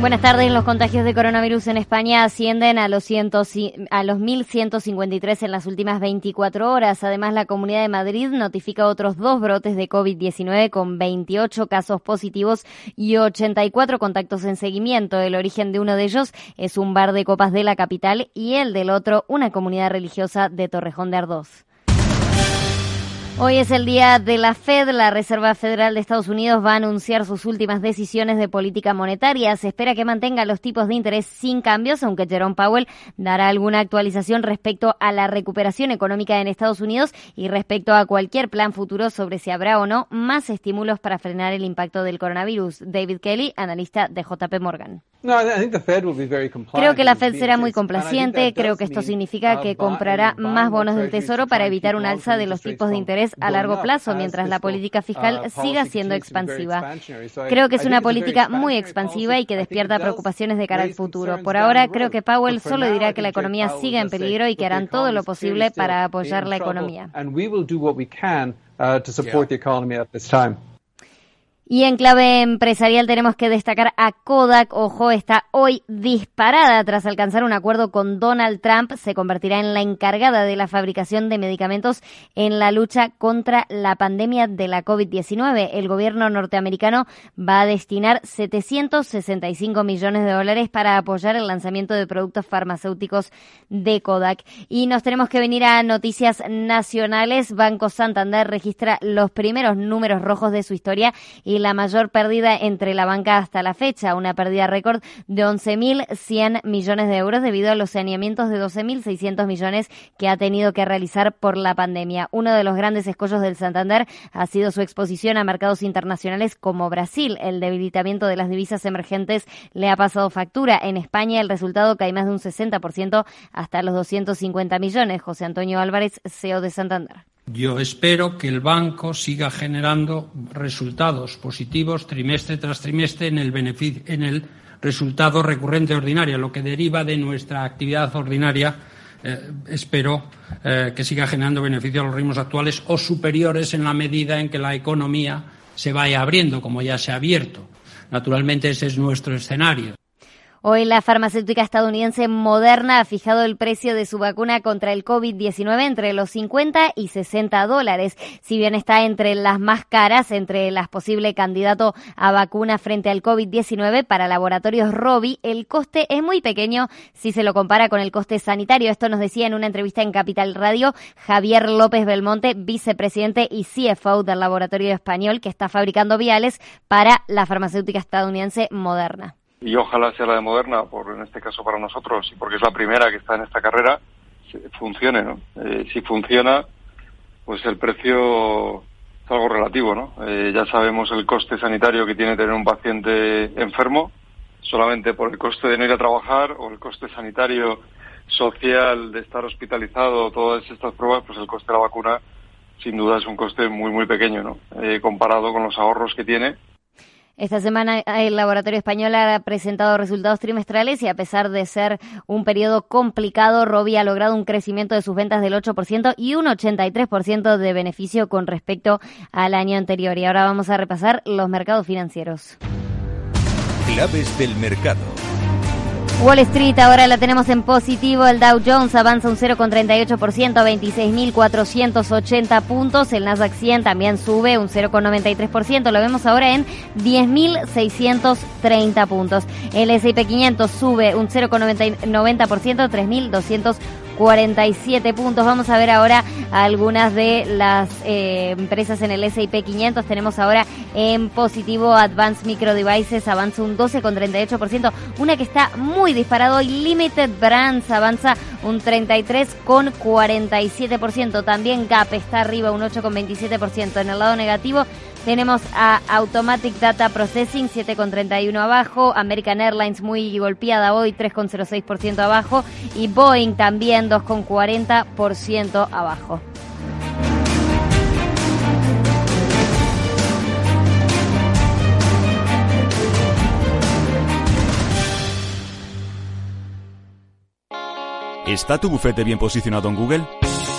Buenas tardes. Los contagios de coronavirus en España ascienden a los, ciento, a los 1.153 en las últimas 24 horas. Además, la Comunidad de Madrid notifica otros dos brotes de COVID-19 con 28 casos positivos y 84 contactos en seguimiento. El origen de uno de ellos es un bar de copas de la capital y el del otro una comunidad religiosa de Torrejón de Ardoz. Hoy es el día de la Fed. La Reserva Federal de Estados Unidos va a anunciar sus últimas decisiones de política monetaria. Se espera que mantenga los tipos de interés sin cambios, aunque Jerome Powell dará alguna actualización respecto a la recuperación económica en Estados Unidos y respecto a cualquier plan futuro sobre si habrá o no más estímulos para frenar el impacto del coronavirus. David Kelly, analista de JP Morgan. Creo que la Fed será muy complaciente. Creo que esto significa que comprará más bonos del Tesoro para evitar un alza de los tipos de interés a largo plazo mientras la política fiscal uh, siga siendo expansiva. Creo que es una política muy expansiva y que despierta preocupaciones de cara al futuro. Por ahora, creo que Powell solo dirá que la economía siga en peligro y que harán todo lo posible para apoyar la economía. Y en clave empresarial tenemos que destacar a Kodak. Ojo, está hoy disparada tras alcanzar un acuerdo con Donald Trump. Se convertirá en la encargada de la fabricación de medicamentos en la lucha contra la pandemia de la COVID-19. El gobierno norteamericano va a destinar 765 millones de dólares para apoyar el lanzamiento de productos farmacéuticos de Kodak. Y nos tenemos que venir a noticias nacionales. Banco Santander registra los primeros números rojos de su historia y la mayor pérdida entre la banca hasta la fecha, una pérdida récord de 11.100 millones de euros debido a los saneamientos de 12.600 millones que ha tenido que realizar por la pandemia. Uno de los grandes escollos del Santander ha sido su exposición a mercados internacionales como Brasil. El debilitamiento de las divisas emergentes le ha pasado factura. En España el resultado cae más de un 60% hasta los 250 millones. José Antonio Álvarez, CEO de Santander. Yo espero que el banco siga generando resultados positivos trimestre tras trimestre en el, en el resultado recurrente ordinario, lo que deriva de nuestra actividad ordinaria. Eh, espero eh, que siga generando beneficios a los ritmos actuales o superiores en la medida en que la economía se vaya abriendo, como ya se ha abierto. Naturalmente, ese es nuestro escenario. Hoy la farmacéutica estadounidense Moderna ha fijado el precio de su vacuna contra el COVID-19 entre los 50 y 60 dólares. Si bien está entre las más caras, entre las posibles candidatos a vacuna frente al COVID-19 para laboratorios Robi, el coste es muy pequeño si se lo compara con el coste sanitario. Esto nos decía en una entrevista en Capital Radio Javier López Belmonte, vicepresidente y CFO del laboratorio español que está fabricando viales para la farmacéutica estadounidense Moderna y ojalá sea la de Moderna, por en este caso para nosotros y porque es la primera que está en esta carrera, funcione, ¿no? Eh, si funciona, pues el precio es algo relativo, ¿no? Eh, ya sabemos el coste sanitario que tiene tener un paciente enfermo, solamente por el coste de no ir a trabajar o el coste sanitario social de estar hospitalizado, todas estas pruebas, pues el coste de la vacuna sin duda es un coste muy, muy pequeño, ¿no? Eh, comparado con los ahorros que tiene esta semana el laboratorio español ha presentado resultados trimestrales y a pesar de ser un periodo complicado, Robi ha logrado un crecimiento de sus ventas del 8% y un 83% de beneficio con respecto al año anterior. Y ahora vamos a repasar los mercados financieros. Claves del mercado. Wall Street ahora la tenemos en positivo. El Dow Jones avanza un 0,38% a 26.480 puntos. El Nasdaq 100 también sube un 0,93%. Lo vemos ahora en 10.630 puntos. El S&P 500 sube un 0,90%, 3.200 47 puntos. Vamos a ver ahora algunas de las eh, empresas en el S&P 500. Tenemos ahora en positivo Advanced Micro Devices, avanza un 12,38%. Una que está muy disparado Limited Brands avanza un 33,47%. También Gap está arriba un 8,27%. En el lado negativo tenemos a Automatic Data Processing 7,31 abajo, American Airlines muy golpeada hoy 3,06% abajo y Boeing también 2,40% abajo. ¿Está tu bufete bien posicionado en Google?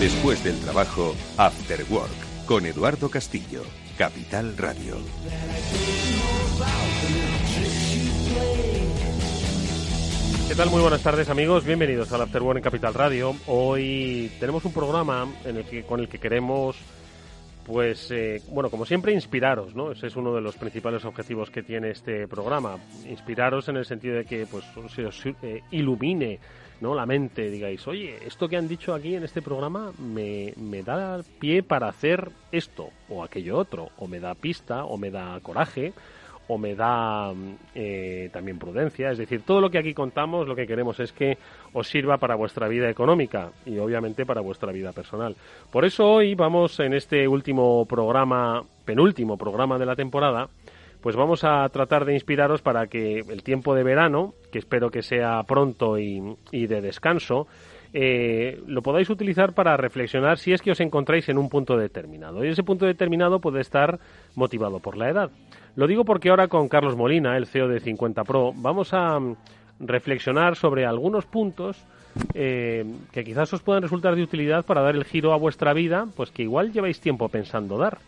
Después del trabajo, After Work, con Eduardo Castillo, Capital Radio. ¿Qué tal? Muy buenas tardes amigos, bienvenidos al After en Capital Radio. Hoy tenemos un programa en el que, con el que queremos pues eh, bueno, como siempre, inspiraros, ¿no? Ese es uno de los principales objetivos que tiene este programa. Inspiraros en el sentido de que pues se os eh, ilumine ¿no? la mente, digáis, oye, esto que han dicho aquí en este programa me, me da pie para hacer esto o aquello otro, o me da pista, o me da coraje, o me da eh, también prudencia. Es decir, todo lo que aquí contamos lo que queremos es que os sirva para vuestra vida económica y obviamente para vuestra vida personal. Por eso hoy vamos en este último programa, penúltimo programa de la temporada, pues vamos a tratar de inspiraros para que el tiempo de verano, que espero que sea pronto y, y de descanso, eh, lo podáis utilizar para reflexionar si es que os encontráis en un punto determinado. Y ese punto determinado puede estar motivado por la edad. Lo digo porque ahora con Carlos Molina, el CEO de 50 Pro, vamos a mm, reflexionar sobre algunos puntos eh, que quizás os puedan resultar de utilidad para dar el giro a vuestra vida, pues que igual lleváis tiempo pensando dar,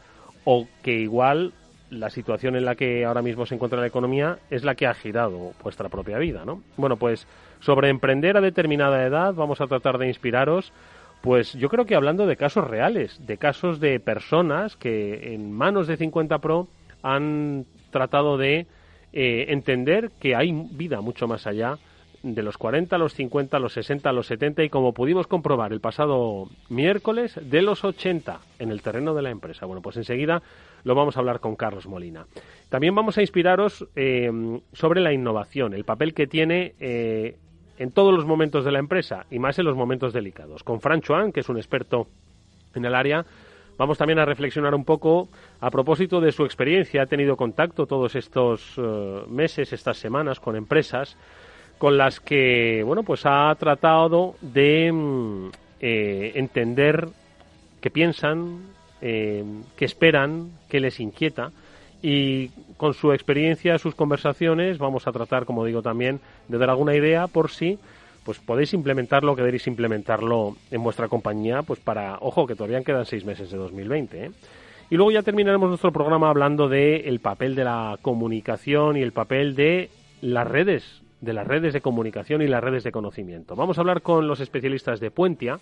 o que igual la situación en la que ahora mismo se encuentra la economía es la que ha girado vuestra propia vida, ¿no? Bueno, pues sobre emprender a determinada edad vamos a tratar de inspiraros pues yo creo que hablando de casos reales, de casos de personas que en manos de 50 Pro han tratado de eh, entender que hay vida mucho más allá de los 40, los 50, los 60, los 70 y como pudimos comprobar el pasado miércoles, de los 80 en el terreno de la empresa. Bueno, pues enseguida lo vamos a hablar con Carlos Molina. También vamos a inspiraros eh, sobre la innovación, el papel que tiene eh, en todos los momentos de la empresa y más en los momentos delicados. Con Fran Chuan, que es un experto en el área, Vamos también a reflexionar un poco a propósito de su experiencia. Ha tenido contacto todos estos eh, meses, estas semanas con empresas con las que, bueno, pues ha tratado de mm, eh, entender qué piensan, eh, qué esperan, qué les inquieta y con su experiencia, sus conversaciones, vamos a tratar, como digo también, de dar alguna idea por si pues podéis implementarlo, queréis implementarlo en vuestra compañía, pues para, ojo, que todavía quedan seis meses de 2020. ¿eh? Y luego ya terminaremos nuestro programa hablando del papel de la comunicación y el papel de las redes, de las redes de comunicación y las redes de conocimiento. Vamos a hablar con los especialistas de Puentia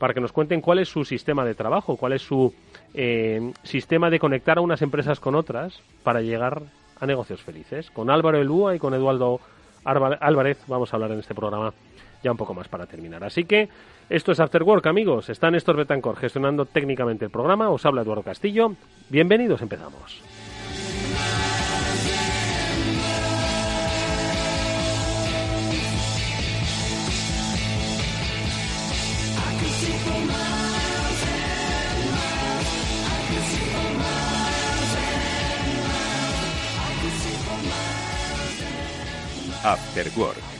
para que nos cuenten cuál es su sistema de trabajo, cuál es su eh, sistema de conectar a unas empresas con otras para llegar a negocios felices. Con Álvaro Elúa y con Eduardo Álvarez vamos a hablar en este programa ya un poco más para terminar. Así que esto es After Work, amigos. Está Néstor Betancor gestionando técnicamente el programa. Os habla Eduardo Castillo. Bienvenidos, empezamos. After Work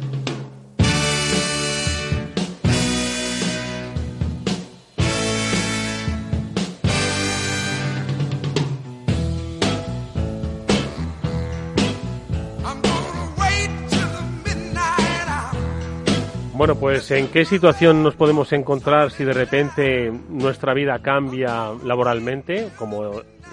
Bueno, pues ¿en qué situación nos podemos encontrar si de repente nuestra vida cambia laboralmente, como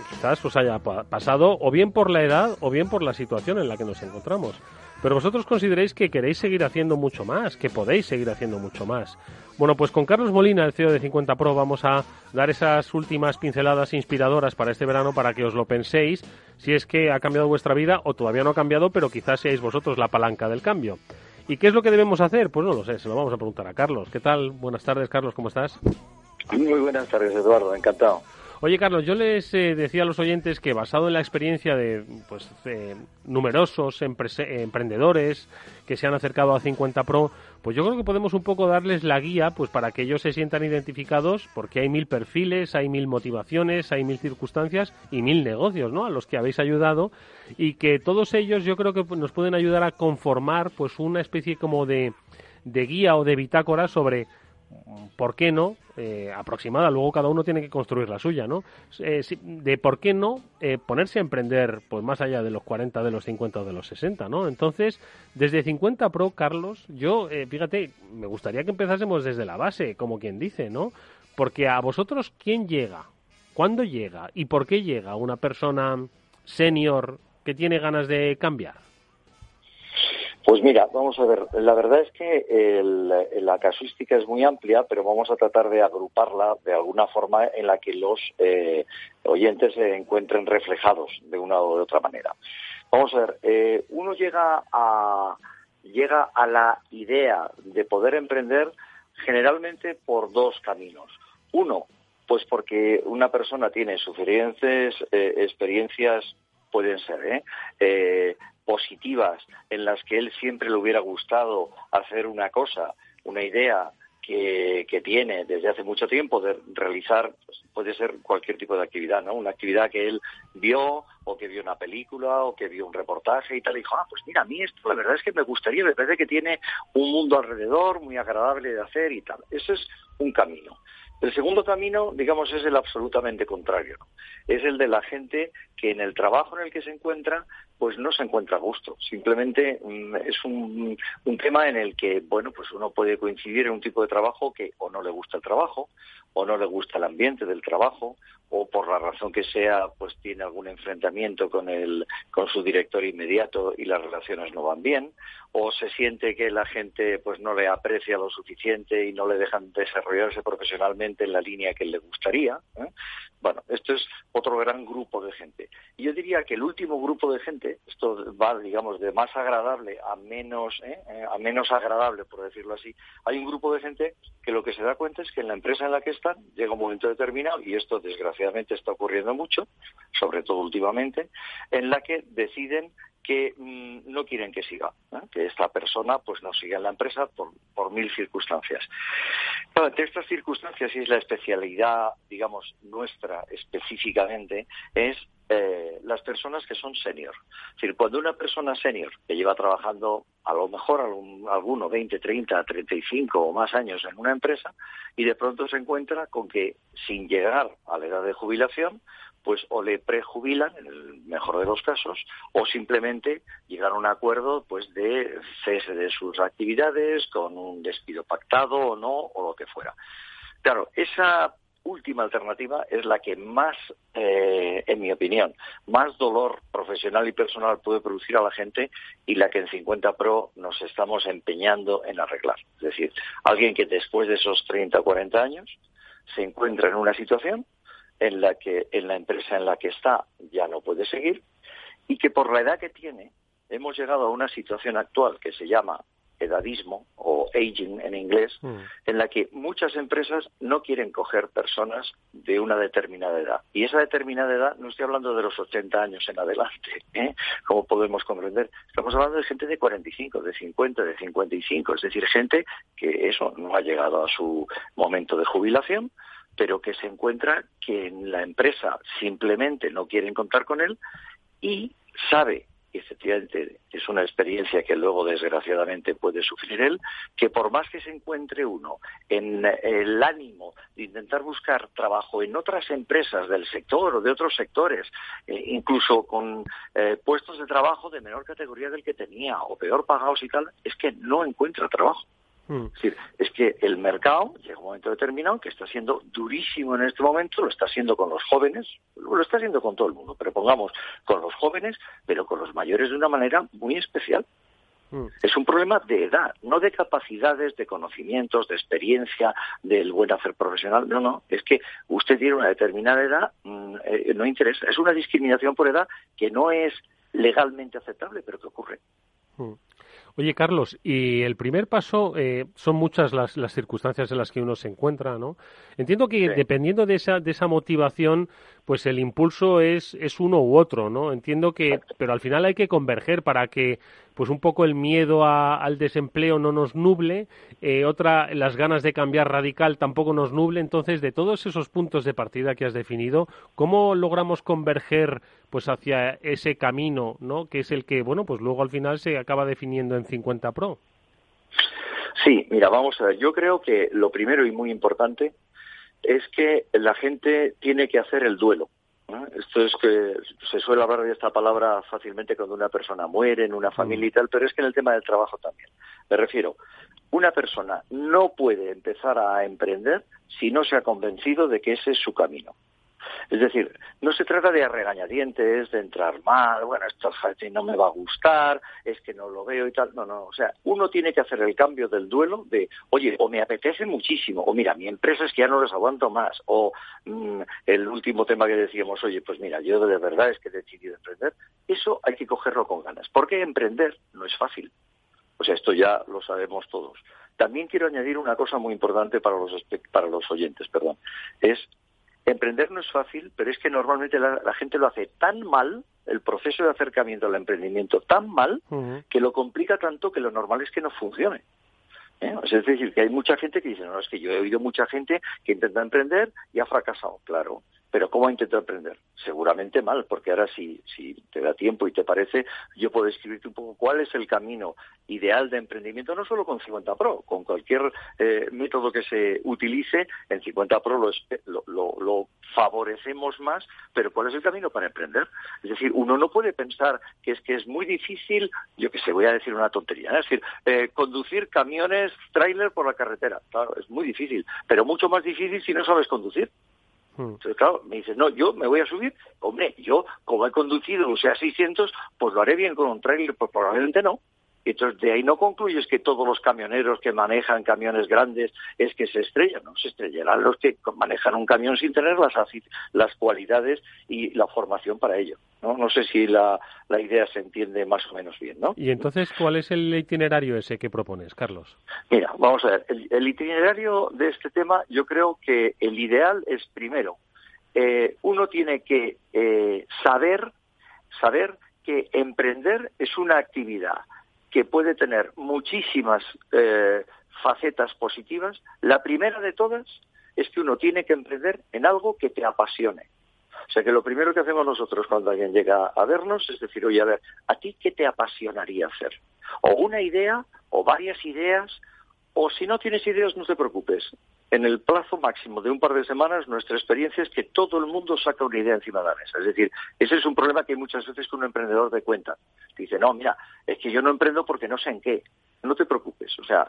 quizás os haya pasado, o bien por la edad o bien por la situación en la que nos encontramos? Pero vosotros consideréis que queréis seguir haciendo mucho más, que podéis seguir haciendo mucho más. Bueno, pues con Carlos Molina, el CEO de 50 Pro, vamos a dar esas últimas pinceladas inspiradoras para este verano para que os lo penséis si es que ha cambiado vuestra vida o todavía no ha cambiado, pero quizás seáis vosotros la palanca del cambio. ¿Y qué es lo que debemos hacer? Pues no lo sé, se lo vamos a preguntar a Carlos. ¿Qué tal? Buenas tardes, Carlos, ¿cómo estás? Muy buenas tardes, Eduardo, encantado. Oye, Carlos, yo les eh, decía a los oyentes que basado en la experiencia de pues, numerosos emprendedores que se han acercado a 50 Pro, pues yo creo que podemos un poco darles la guía pues para que ellos se sientan identificados porque hay mil perfiles, hay mil motivaciones, hay mil circunstancias y mil negocios, ¿no? A los que habéis ayudado y que todos ellos yo creo que nos pueden ayudar a conformar pues una especie como de, de guía o de bitácora sobre ¿por qué no? Eh, aproximada, luego cada uno tiene que construir la suya, ¿no? Eh, de por qué no eh, ponerse a emprender pues más allá de los 40, de los 50 o de los 60, ¿no? Entonces, desde 50 Pro, Carlos, yo, fíjate, me gustaría que empezásemos desde la base, como quien dice, ¿no? Porque a vosotros, ¿quién llega? ¿Cuándo llega? ¿Y por qué llega una persona senior que tiene ganas de cambiar? Pues mira, vamos a ver, la verdad es que la casuística es muy amplia, pero vamos a tratar de agruparla de alguna forma en la que los eh, oyentes se encuentren reflejados de una o de otra manera. Vamos a ver, eh, uno llega a, llega a la idea de poder emprender generalmente por dos caminos. Uno, pues porque una persona tiene suficientes eh, experiencias pueden ser, ¿eh? ¿eh? Positivas en las que él siempre le hubiera gustado hacer una cosa, una idea que, que tiene desde hace mucho tiempo de realizar, pues, puede ser cualquier tipo de actividad, ¿no? Una actividad que él vio o que vio una película o que vio un reportaje y tal, y dijo, ah, pues mira, a mí esto la verdad es que me gustaría, me parece que tiene un mundo alrededor muy agradable de hacer y tal. Ese es un camino. El segundo camino, digamos, es el absolutamente contrario. Es el de la gente que en el trabajo en el que se encuentra, pues no se encuentra a gusto. Simplemente mm, es un, un, tema en el que, bueno, pues uno puede coincidir en un tipo de trabajo que o no le gusta el trabajo, o no le gusta el ambiente del trabajo, o por la razón que sea, pues tiene algún enfrentamiento con el, con su director inmediato y las relaciones no van bien, o se siente que la gente pues no le aprecia lo suficiente y no le dejan desarrollarse profesionalmente en la línea que le gustaría. ¿eh? Bueno, esto es otro gran grupo de gente. Y yo diría que el último grupo de gente, esto va, digamos, de más agradable a menos, ¿eh? Eh, a menos agradable, por decirlo así, hay un grupo de gente que lo que se da cuenta es que en la empresa en la que están llega un momento determinado, y esto desgraciadamente está ocurriendo mucho, sobre todo últimamente, en la que deciden que mm, no quieren que siga, que esta persona pues no siga en la empresa por, por mil circunstancias. entre estas circunstancias y es la especialidad, digamos, nuestra específicamente, es eh, las personas que son senior. Es decir, cuando una persona senior que lleva trabajando a lo mejor algún, alguno 20, 30, 35 o más años en una empresa y de pronto se encuentra con que sin llegar a la edad de jubilación pues o le prejubilan, en el mejor de los casos, o simplemente llegar a un acuerdo pues de cese de sus actividades con un despido pactado o no, o lo que fuera. Claro, esa última alternativa es la que más, eh, en mi opinión, más dolor profesional y personal puede producir a la gente y la que en 50 Pro nos estamos empeñando en arreglar. Es decir, alguien que después de esos 30 o 40 años se encuentra en una situación en la que en la empresa en la que está ya no puede seguir y que por la edad que tiene hemos llegado a una situación actual que se llama edadismo o aging en inglés, mm. en la que muchas empresas no quieren coger personas de una determinada edad. Y esa determinada edad no estoy hablando de los 80 años en adelante, ¿eh? como podemos comprender. Estamos hablando de gente de 45, de 50, de 55, es decir, gente que eso no ha llegado a su momento de jubilación, pero que se encuentra que en la empresa simplemente no quieren contar con él y sabe, y efectivamente es una experiencia que luego desgraciadamente puede sufrir él, que por más que se encuentre uno en el ánimo de intentar buscar trabajo en otras empresas del sector o de otros sectores, eh, incluso con eh, puestos de trabajo de menor categoría del que tenía o peor pagados y tal, es que no encuentra trabajo Mm. Es decir, es que el mercado llega un momento determinado que está siendo durísimo en este momento, lo está haciendo con los jóvenes, lo está haciendo con todo el mundo, pero pongamos con los jóvenes, pero con los mayores de una manera muy especial. Mm. Es un problema de edad, no de capacidades, de conocimientos, de experiencia, del buen hacer profesional. No, no, es que usted tiene una determinada edad, mm, eh, no interesa. Es una discriminación por edad que no es legalmente aceptable, pero que ocurre. Oye, Carlos, y el primer paso eh, son muchas las, las, circunstancias en las que uno se encuentra, ¿no? Entiendo que dependiendo de esa, de esa motivación, pues el impulso es, es uno u otro, ¿no? Entiendo que, pero al final hay que converger para que, pues un poco el miedo al desempleo no nos nuble, eh, otra, las ganas de cambiar radical tampoco nos nuble. Entonces, de todos esos puntos de partida que has definido, ¿cómo logramos converger, pues hacia ese camino, ¿no? Que es el que, bueno, pues luego al final se acaba definiendo en 50 Pro. Sí, mira, vamos a ver. Yo creo que lo primero y muy importante es que la gente tiene que hacer el duelo. Esto es que se suele hablar de esta palabra fácilmente cuando una persona muere en una familia y tal, pero es que en el tema del trabajo también. Me refiero, una persona no puede empezar a emprender si no se ha convencido de que ese es su camino. Es decir, no se trata de regañadientes, de entrar mal, bueno, esto no me va a gustar, es que no lo veo y tal. No, no, o sea, uno tiene que hacer el cambio del duelo de, oye, o me apetece muchísimo, o mira, mi empresa es que ya no les aguanto más, o mm, el último tema que decíamos, oye, pues mira, yo de verdad es que he decidido emprender. Eso hay que cogerlo con ganas, porque emprender no es fácil. O sea, esto ya lo sabemos todos. También quiero añadir una cosa muy importante para los, para los oyentes, perdón. Es Emprender no es fácil, pero es que normalmente la, gente lo hace tan mal, el proceso de acercamiento al emprendimiento tan mal, que lo complica tanto que lo normal es que no funcione. ¿Eh? Es decir, que hay mucha gente que dice, no, es que yo he oído mucha gente que intenta emprender y ha fracasado, claro. Pero ¿cómo ha intentado emprender? Seguramente mal, porque ahora si, si te da tiempo y te parece, yo puedo escribirte un poco cuál es el camino ideal de emprendimiento, no solo con 50 Pro, con cualquier eh, método que se utilice, en 50 Pro lo, lo, lo, favorecemos más, pero ¿cuál es el camino para emprender? Es decir, uno no puede pensar que es que es muy difícil, yo que sé, voy a decir una tontería, ¿eh? es decir, eh, conducir camiones, tráiler por la carretera, claro, es muy difícil, pero mucho más difícil si no sabes conducir. Hmm. Entonces, claro, me dices, no, yo me voy a subir. Hombre, yo, como he conducido o sea 600, pues lo haré bien con un trailer, pues probablemente no. Entonces, de ahí no concluyes que todos los camioneros que manejan camiones grandes es que se estrellan, ¿no? Se estrellarán los que manejan un camión sin tener las, las cualidades y la formación para ello, ¿no? No sé si la, la idea se entiende más o menos bien, ¿no? Y entonces, ¿cuál es el itinerario ese que propones, Carlos? Mira, vamos a ver. El, itinerario de este tema, yo creo que el ideal es, primero, eh, uno tiene que eh, saber, saber que emprender es una actividad que puede tener muchísimas eh, facetas positivas. La primera de todas es que uno tiene que emprender en algo que te apasione. O sea que lo primero que hacemos nosotros cuando alguien llega a vernos es decir, oye, a ver, ¿a ti qué te apasionaría hacer? O una idea, o varias ideas, o si no tienes ideas, no te preocupes. En el plazo máximo de un par de semanas, nuestra experiencia es que todo el mundo saca una idea encima de la mesa. Es decir, ese es un problema que hay muchas veces con un emprendedor de cuenta. Dice, no, mira, es que yo no emprendo porque no sé en qué. No te preocupes. O sea,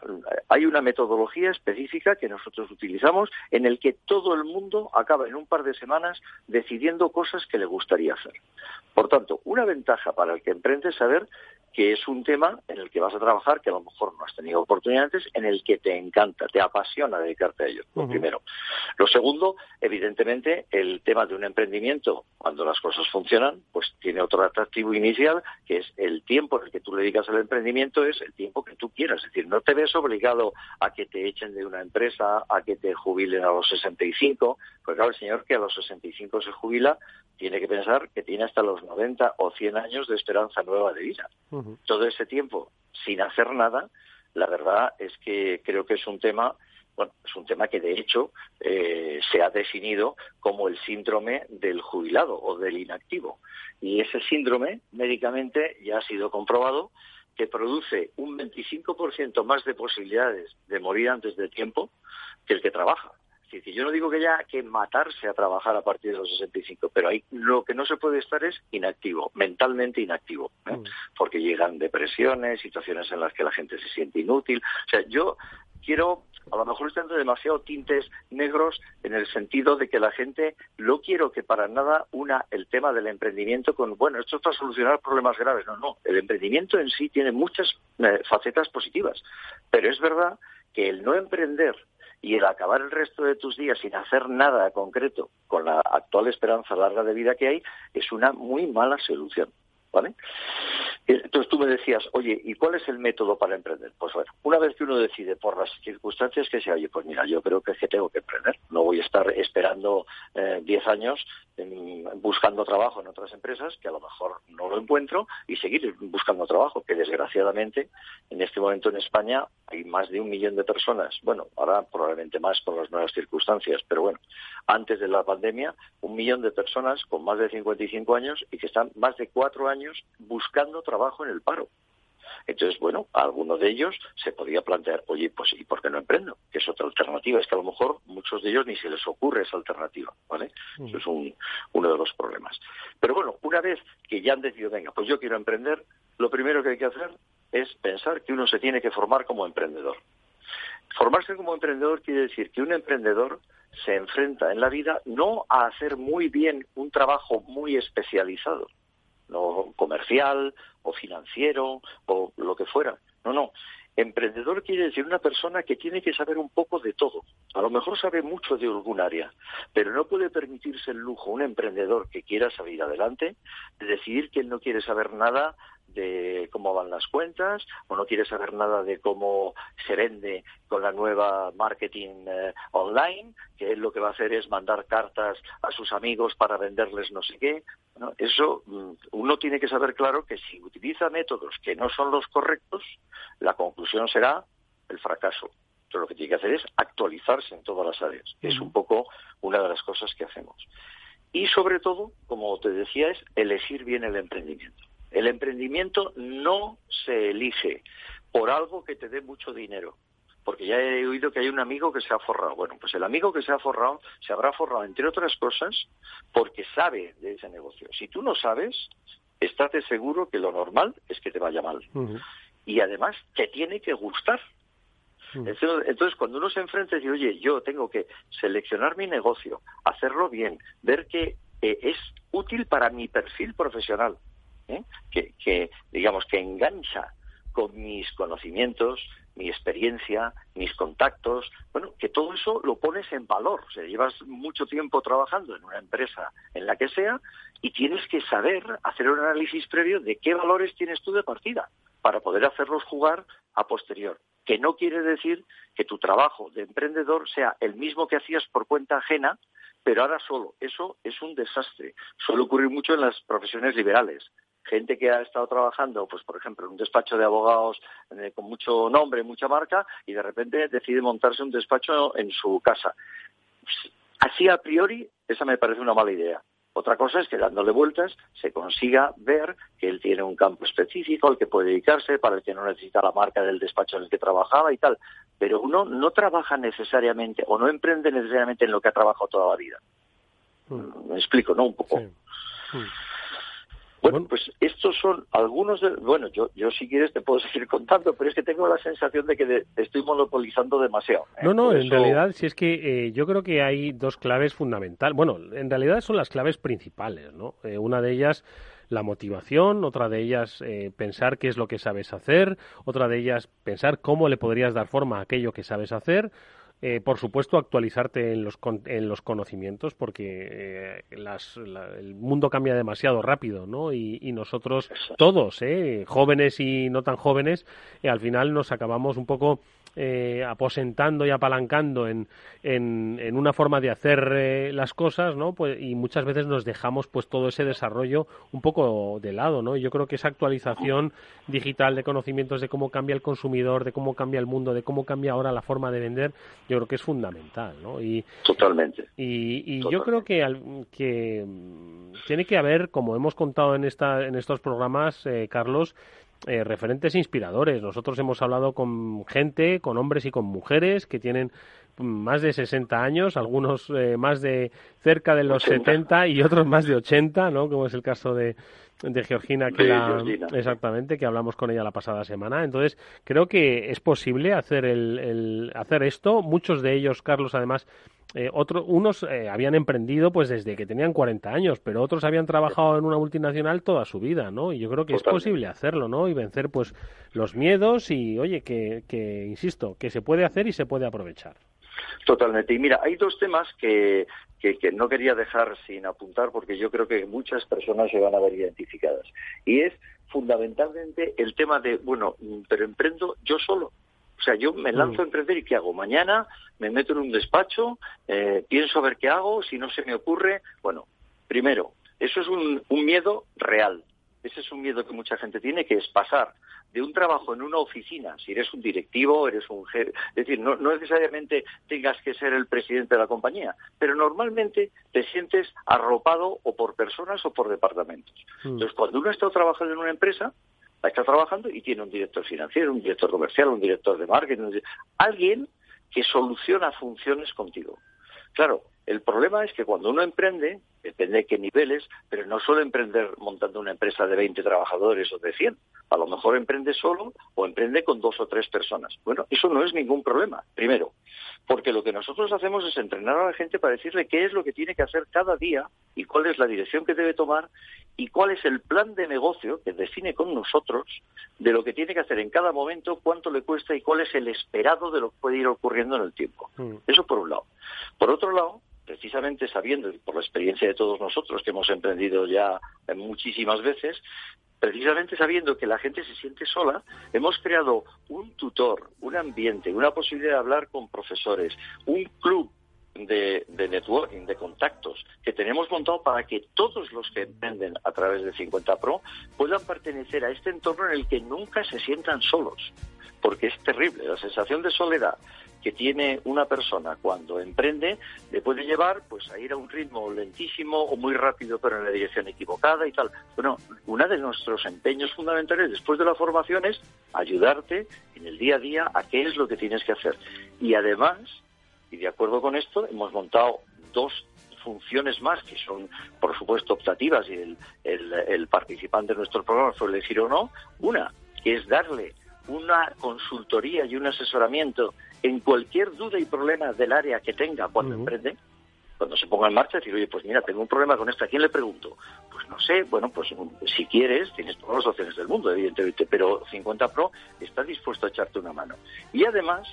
hay una metodología específica que nosotros utilizamos en el que todo el mundo acaba en un par de semanas decidiendo cosas que le gustaría hacer. Por tanto, una ventaja para el que emprende es saber que es un tema en el que vas a trabajar que a lo mejor no has tenido oportunidades, en el que te encanta, te apasiona dedicarte a ello, lo primero. Lo segundo, evidentemente, el tema de un emprendimiento, cuando las cosas funcionan, pues tiene otro atractivo inicial, que es el tiempo en el que tú le dedicas al emprendimiento, es el tiempo que tú quieras. Es decir, no te ves obligado a que te echen de una empresa, a que te jubilen a los 65, porque claro, el señor que a los 65 se jubila, tiene que pensar que tiene hasta los 90 o 100 años de esperanza nueva de vida. Todo ese tiempo sin hacer nada, la verdad es que creo que es un tema bueno, es un tema que de hecho eh, se ha definido como el síndrome del jubilado o del inactivo. Y ese síndrome médicamente ya ha sido comprobado que produce un 25% más de posibilidades de morir antes de tiempo que el que trabaja. Es decir, yo no digo que haya que matarse a trabajar a partir de los 65, pero ahí lo que no se puede estar es inactivo, mentalmente inactivo, ¿eh? mm. porque llegan depresiones, situaciones en las que la gente se siente inútil. O sea, yo quiero, a lo mejor están demasiado tintes negros en el sentido de que la gente no quiero que para nada una el tema del emprendimiento con, bueno, esto es para solucionar problemas graves. No, no, el emprendimiento en sí tiene muchas eh, facetas positivas, pero es verdad que el no emprender y el acabar el resto de tus días sin hacer nada concreto con la actual esperanza larga de vida que hay es una muy mala solución. ¿Vale? Entonces tú me decías, oye, ¿y cuál es el método para emprender? Pues bueno, una vez que uno decide por las circunstancias que sea, oye, pues mira, yo creo que es que tengo que emprender. No voy a estar esperando 10 eh, años buscando trabajo en otras empresas, que a lo mejor no lo encuentro, y seguir buscando trabajo, que desgraciadamente en este momento en España hay más de un millón de personas, bueno, ahora probablemente más por las nuevas circunstancias, pero bueno, antes de la pandemia, un millón de personas con más de 55 años y que están más de cuatro años buscando trabajo en el paro. Entonces, bueno, a alguno de ellos se podía plantear, oye, pues ¿y por qué no emprendo? Que es otra alternativa. Es que a lo mejor muchos de ellos ni se les ocurre esa alternativa, ¿vale? Eso es uno de los problemas. Pero bueno, una vez que ya han decidido, venga, pues yo quiero emprender, lo primero que hay que hacer es pensar que uno se tiene que formar como emprendedor. Formarse como emprendedor quiere decir que un emprendedor se enfrenta en la vida no a hacer muy bien un trabajo muy especializado, no comercial o financiero o lo que fuera. No, no. Emprendedor quiere decir una persona que tiene que saber un poco de todo. A lo mejor sabe mucho de algún área, pero no puede permitirse el lujo un emprendedor que quiera salir adelante de decidir que él no quiere saber nada de cómo van las cuentas o no quiere saber nada de cómo se vende con la nueva marketing eh, online, que él lo que va a hacer es mandar cartas a sus amigos para venderles no sé qué. Eso mm, uno tiene que saber claro que si utiliza métodos que no son los correctos, la conclusión será el fracaso. Entonces lo que tiene que hacer es actualizarse en todas las áreas. Es un poco una de las cosas que hacemos. Y sobre todo, como te decía, es elegir bien el emprendimiento. El emprendimiento no se elige por algo que te dé mucho dinero. Porque ya he oído que hay un amigo que se ha forrado. Bueno, pues el amigo que se ha forrado se habrá forrado, entre otras cosas, porque sabe de ese negocio. Si tú no sabes, estate seguro que lo normal es que te vaya mal. Y además te tiene que gustar. Entonces, cuando uno se enfrenta y dice, oye, yo tengo que seleccionar mi negocio, hacerlo bien, ver que eh, es útil para mi perfil profesional, ¿eh? que, digamos, que engancha con mis conocimientos, mi experiencia, mis contactos, bueno, que todo eso lo pones en valor. O sea, llevas mucho tiempo trabajando en una empresa, en la que sea, y tienes que saber hacer un análisis previo de qué valores tienes tú de partida para poder hacerlos jugar a posterior. Que no quiere decir que tu trabajo de emprendedor sea el mismo que hacías por cuenta ajena, pero ahora solo. Eso es un desastre. Suele ocurrir mucho en las profesiones liberales gente que ha estado trabajando, pues por ejemplo, en un despacho de abogados eh, con mucho nombre, mucha marca, y de repente decide montarse un despacho en su casa. Así a priori, esa me parece una mala idea. Otra cosa es que dándole vueltas se consiga ver que él tiene un campo específico al que puede dedicarse, para el que no necesita la marca del despacho en el que trabajaba y tal. Pero uno no trabaja necesariamente o no emprende necesariamente en lo que ha trabajado toda la vida. Mm. Me explico, ¿no? Un poco. Mm. Bueno, pues estos son algunos de... Bueno, yo, yo si quieres te puedo seguir contando, pero es que tengo la sensación de que estoy monopolizando demasiado. ¿eh? No, no, en realidad, si es que eh, yo creo que hay dos claves fundamentales. Bueno, en realidad son las claves principales, ¿no? Eh, una de ellas la motivación, otra de ellas pensar qué es lo que sabes hacer, otra de ellas pensar cómo le podrías dar forma a aquello que sabes hacer, eh, por supuesto, actualizarte en los, en los conocimientos porque eh, el mundo cambia demasiado rápido, ¿no? Y, nosotros todos, ¿eh? jóvenes y no tan jóvenes, al final nos acabamos un poco eh, aposentando y apalancando en, en, una forma de hacer eh, las cosas, ¿no? Pues, y muchas veces nos dejamos pues todo ese desarrollo un poco de lado, ¿no? Yo creo que esa actualización digital de conocimientos de cómo cambia el consumidor, de cómo cambia el mundo, de cómo cambia ahora la forma de vender, yo creo que es fundamental, ¿no? Y, Totalmente. Y, yo creo que, que mm, tiene que haber, como hemos contado en, esta, en estos programas, eh, Carlos, eh, referentes inspiradores. Nosotros hemos hablado con gente, con hombres y con mujeres que tienen más de 60 años, algunos eh, más de cerca de los 70 y otros más de 80, ¿no? Como es el caso de, de Georgina, que exactamente, que hablamos con ella la pasada semana. Entonces, creo que es posible hacer el, hacer esto. Muchos de ellos, Carlos, además, eh, otros, unos eh, habían emprendido pues desde que tenían 40 años, pero otros habían trabajado en una multinacional toda su vida, ¿no? Y yo creo que es posible hacerlo, ¿no? Y vencer pues los miedos y, oye, que, que, insisto, que se puede hacer y se puede aprovechar. Totalmente. Y mira, hay dos temas que, que, no quería dejar sin apuntar porque yo creo que muchas personas se van a ver identificadas. Y es fundamentalmente el tema de, bueno, pero emprendo yo solo. O sea, yo me lanzo a mm. emprender y ¿qué hago? Mañana me meto en un despacho, eh, pienso a ver qué hago, si no se me ocurre. Bueno, primero, eso es un miedo real. Ese es un miedo que mucha gente tiene, que es pasar de un trabajo en una oficina, si eres un directivo, eres un jefe, es decir, no, necesariamente tengas que ser el presidente de la compañía, pero normalmente te sientes arropado o por personas o por departamentos. Mm. Entonces, cuando uno está trabajando en una empresa, está trabajando y tiene un director financiero, un director comercial, un director de marketing, alguien que soluciona funciones contigo. Claro, el problema es que cuando uno emprende, depende de qué niveles, pero no suele emprender montando una empresa de 20 trabajadores o de 100. A lo mejor emprende solo o emprende con dos o tres personas. Bueno, eso no es ningún problema, primero, porque lo que nosotros hacemos es entrenar a la gente para decirle qué es lo que tiene que hacer cada día y cuál es la dirección que debe tomar y cuál es el plan de negocio que define con nosotros de lo que tiene que hacer en cada momento, cuánto le cuesta y cuál es el esperado de lo que puede ir ocurriendo en el tiempo. Mm. Eso por un lado. Por otro lado, precisamente sabiendo, por la experiencia de todos nosotros que hemos emprendido ya muchísimas veces, precisamente sabiendo que la gente se siente sola, hemos creado un tutor, un ambiente, una posibilidad de hablar con profesores, un club de, networking, de contactos que tenemos montado para que todos los que emprenden a través de 50 Pro puedan pertenecer a este entorno en el que nunca se sientan solos. Porque es terrible, la sensación de soledad que tiene una persona cuando emprende le puede llevar pues a ir a un ritmo lentísimo o muy rápido pero en la dirección equivocada y tal. Bueno, uno de nuestros empeños fundamentales después de la formación es ayudarte en el día a día a qué es lo que tienes que hacer. Y además, y de acuerdo con esto, hemos montado dos funciones más que son, por supuesto, optativas y el, el, el participante de nuestro programa suele decir o no. Una, que es darle una consultoría y un asesoramiento en cualquier duda y problema del área que tenga cuando emprende, cuando se ponga en marcha, decir, oye, pues mira, tengo un problema con esto, ¿a quién le pregunto? Pues no sé, bueno, pues si quieres, tienes todas las opciones del mundo, evidentemente, pero 50 Pro está dispuesto a echarte una mano. Y además,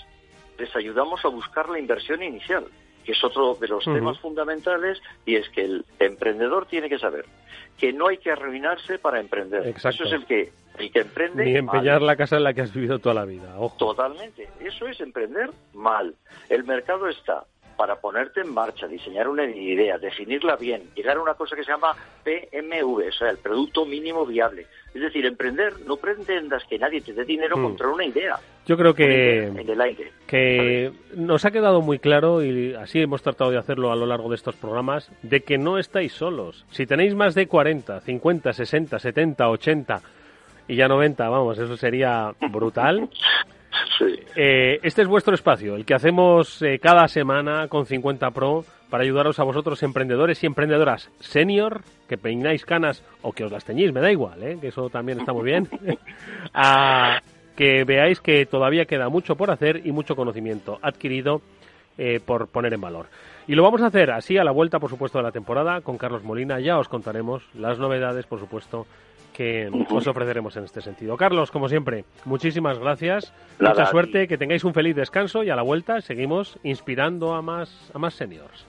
les ayudamos a buscar la inversión inicial, que es otro de los temas fundamentales, y es que el emprendedor tiene que saber que no hay que arruinarse para emprender. Eso es el que el que emprende. Ni empeñar la casa en la que has vivido toda la vida. Ojo. Totalmente. Eso es emprender mal. El mercado está para ponerte en marcha, diseñar una idea, definirla bien, llegar a una cosa que se llama PMV, o sea, el producto mínimo viable. Es decir, emprender, no pretendas que nadie te dé dinero hmm. contra una idea. Yo creo que, que nos ha quedado muy claro, y así hemos tratado de hacerlo a lo largo de estos programas, de que no estáis solos. Si tenéis más de 40, 50, 60, 70, 80 y ya 90, vamos, eso sería brutal. Eh, este es vuestro espacio, el que hacemos eh, cada semana con 50 Pro para ayudaros a vosotros emprendedores y emprendedoras senior, que peináis canas o que os las teñís, me da igual, ¿eh? que eso también está muy bien, a que veáis que todavía queda mucho por hacer y mucho conocimiento adquirido por poner en valor. Y lo vamos a hacer así a la vuelta, por supuesto, de la temporada con Carlos Molina. Ya os contaremos las novedades, por supuesto, que os ofreceremos en este sentido. Carlos, como siempre, muchísimas gracias. Mucha suerte, que tengáis un feliz descanso y a la vuelta seguimos inspirando a más, a más seniors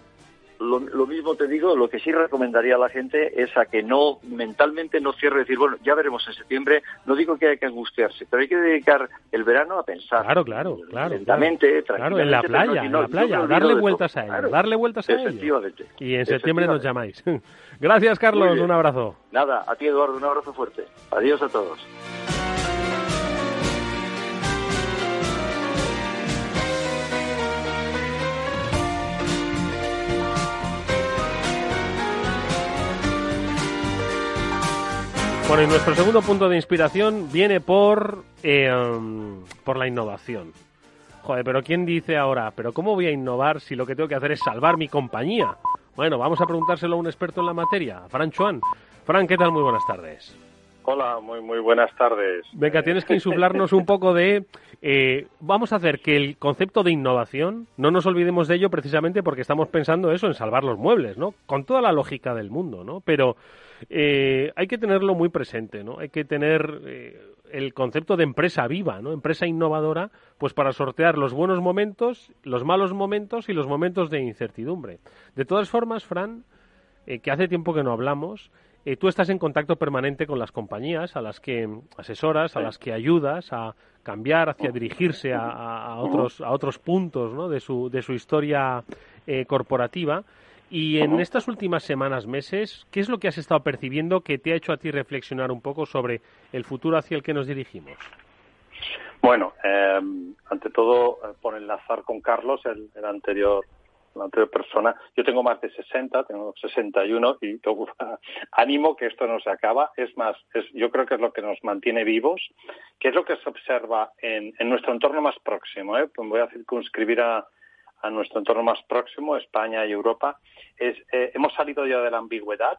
lo, mismo te digo, lo que sí recomendaría a la gente es a que no mentalmente no cierre decir, bueno, ya veremos en septiembre, no digo que hay que angustiarse, pero hay que dedicar el verano a pensar. Claro, claro, claro. Lentamente, claro. en la playa, en la playa, darle vueltas a ello, darle vueltas a ello. Y en septiembre nos llamáis. Gracias, Carlos, un abrazo. Nada, a ti, Eduardo, un abrazo fuerte. Adiós a todos. Bueno, y nuestro segundo punto de inspiración viene por, eh, por la innovación. Joder, pero ¿quién dice ahora? ¿Pero cómo voy a innovar si lo que tengo que hacer es salvar mi compañía? Bueno, vamos a preguntárselo a un experto en la materia, Fran Chuan. Fran, ¿qué tal? Muy buenas tardes. Hola, muy, muy buenas tardes. Venga, tienes que insuflarnos un poco de... Eh, vamos a hacer que el concepto de innovación, no nos olvidemos de ello precisamente porque estamos pensando eso, en salvar los muebles, ¿no? Con toda la lógica del mundo, ¿no? Pero eh, hay que tenerlo muy presente, ¿no? Hay que tener eh, el concepto de empresa viva, ¿no? Empresa innovadora, pues para sortear los buenos momentos, los malos momentos y los momentos de incertidumbre. De todas formas, Fran, que hace tiempo que no hablamos, eh, tú estás en contacto permanente con las compañías a las que asesoras, a las que ayudas a cambiar, hacia dirigirse a, otros, a otros puntos ¿no? de, su, de su historia eh, corporativa. Y en estas últimas semanas, meses, ¿qué es lo que has estado percibiendo que te ha hecho a ti reflexionar un poco sobre el futuro hacia el que nos dirigimos? Bueno, eh, ante todo, por enlazar con Carlos, el anterior la anterior persona. Yo tengo más de 60, tengo 61 y tengo ánimo que esto no se acaba. Es más, es, yo creo que es lo que nos mantiene vivos, que es lo que se observa en, nuestro entorno más próximo. ¿eh? Pues voy a circunscribir a, a nuestro entorno más próximo, España y Europa. Es, eh, hemos salido ya de la ambigüedad,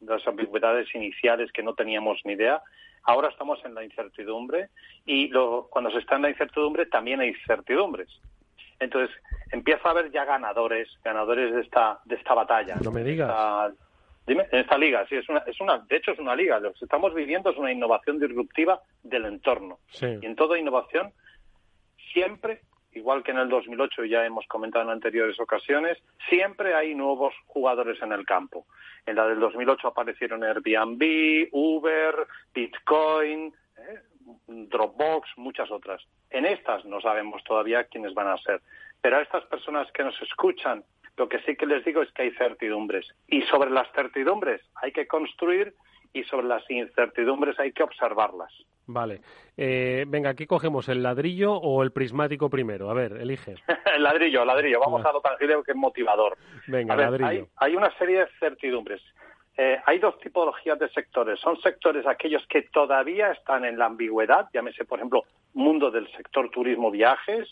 de las ambigüedades iniciales que no teníamos ni idea. Ahora estamos en la incertidumbre y cuando se está en la incertidumbre también hay incertidumbres. Entonces, empieza a haber ya ganadores, ganadores de esta, de esta batalla. No me digas. dime, en esta liga, sí, es una, es una, de hecho es una liga. Lo que estamos viviendo es una innovación disruptiva del entorno. Y en toda innovación, siempre, igual que en el 2008 ya hemos comentado en anteriores ocasiones, siempre hay nuevos jugadores en el campo. En la del 2008 aparecieron Airbnb, Uber, Bitcoin, ¿eh? Dropbox, muchas otras. En estas no sabemos todavía quiénes van a ser. Pero a estas personas que nos escuchan, lo que sí que les digo es que hay certidumbres. Y sobre las certidumbres hay que construir y sobre las incertidumbres hay que observarlas. Vale. Eh, venga, aquí cogemos el ladrillo o el prismático primero. A ver, elige. el ladrillo, el ladrillo. Vamos a lo tangible que es motivador. Venga, ladrillo. Hay, hay, una serie de certidumbres. Eh, hay dos tipologías de sectores. Son sectores aquellos que todavía están en la ambigüedad, llámese, por ejemplo, mundo del sector turismo viajes,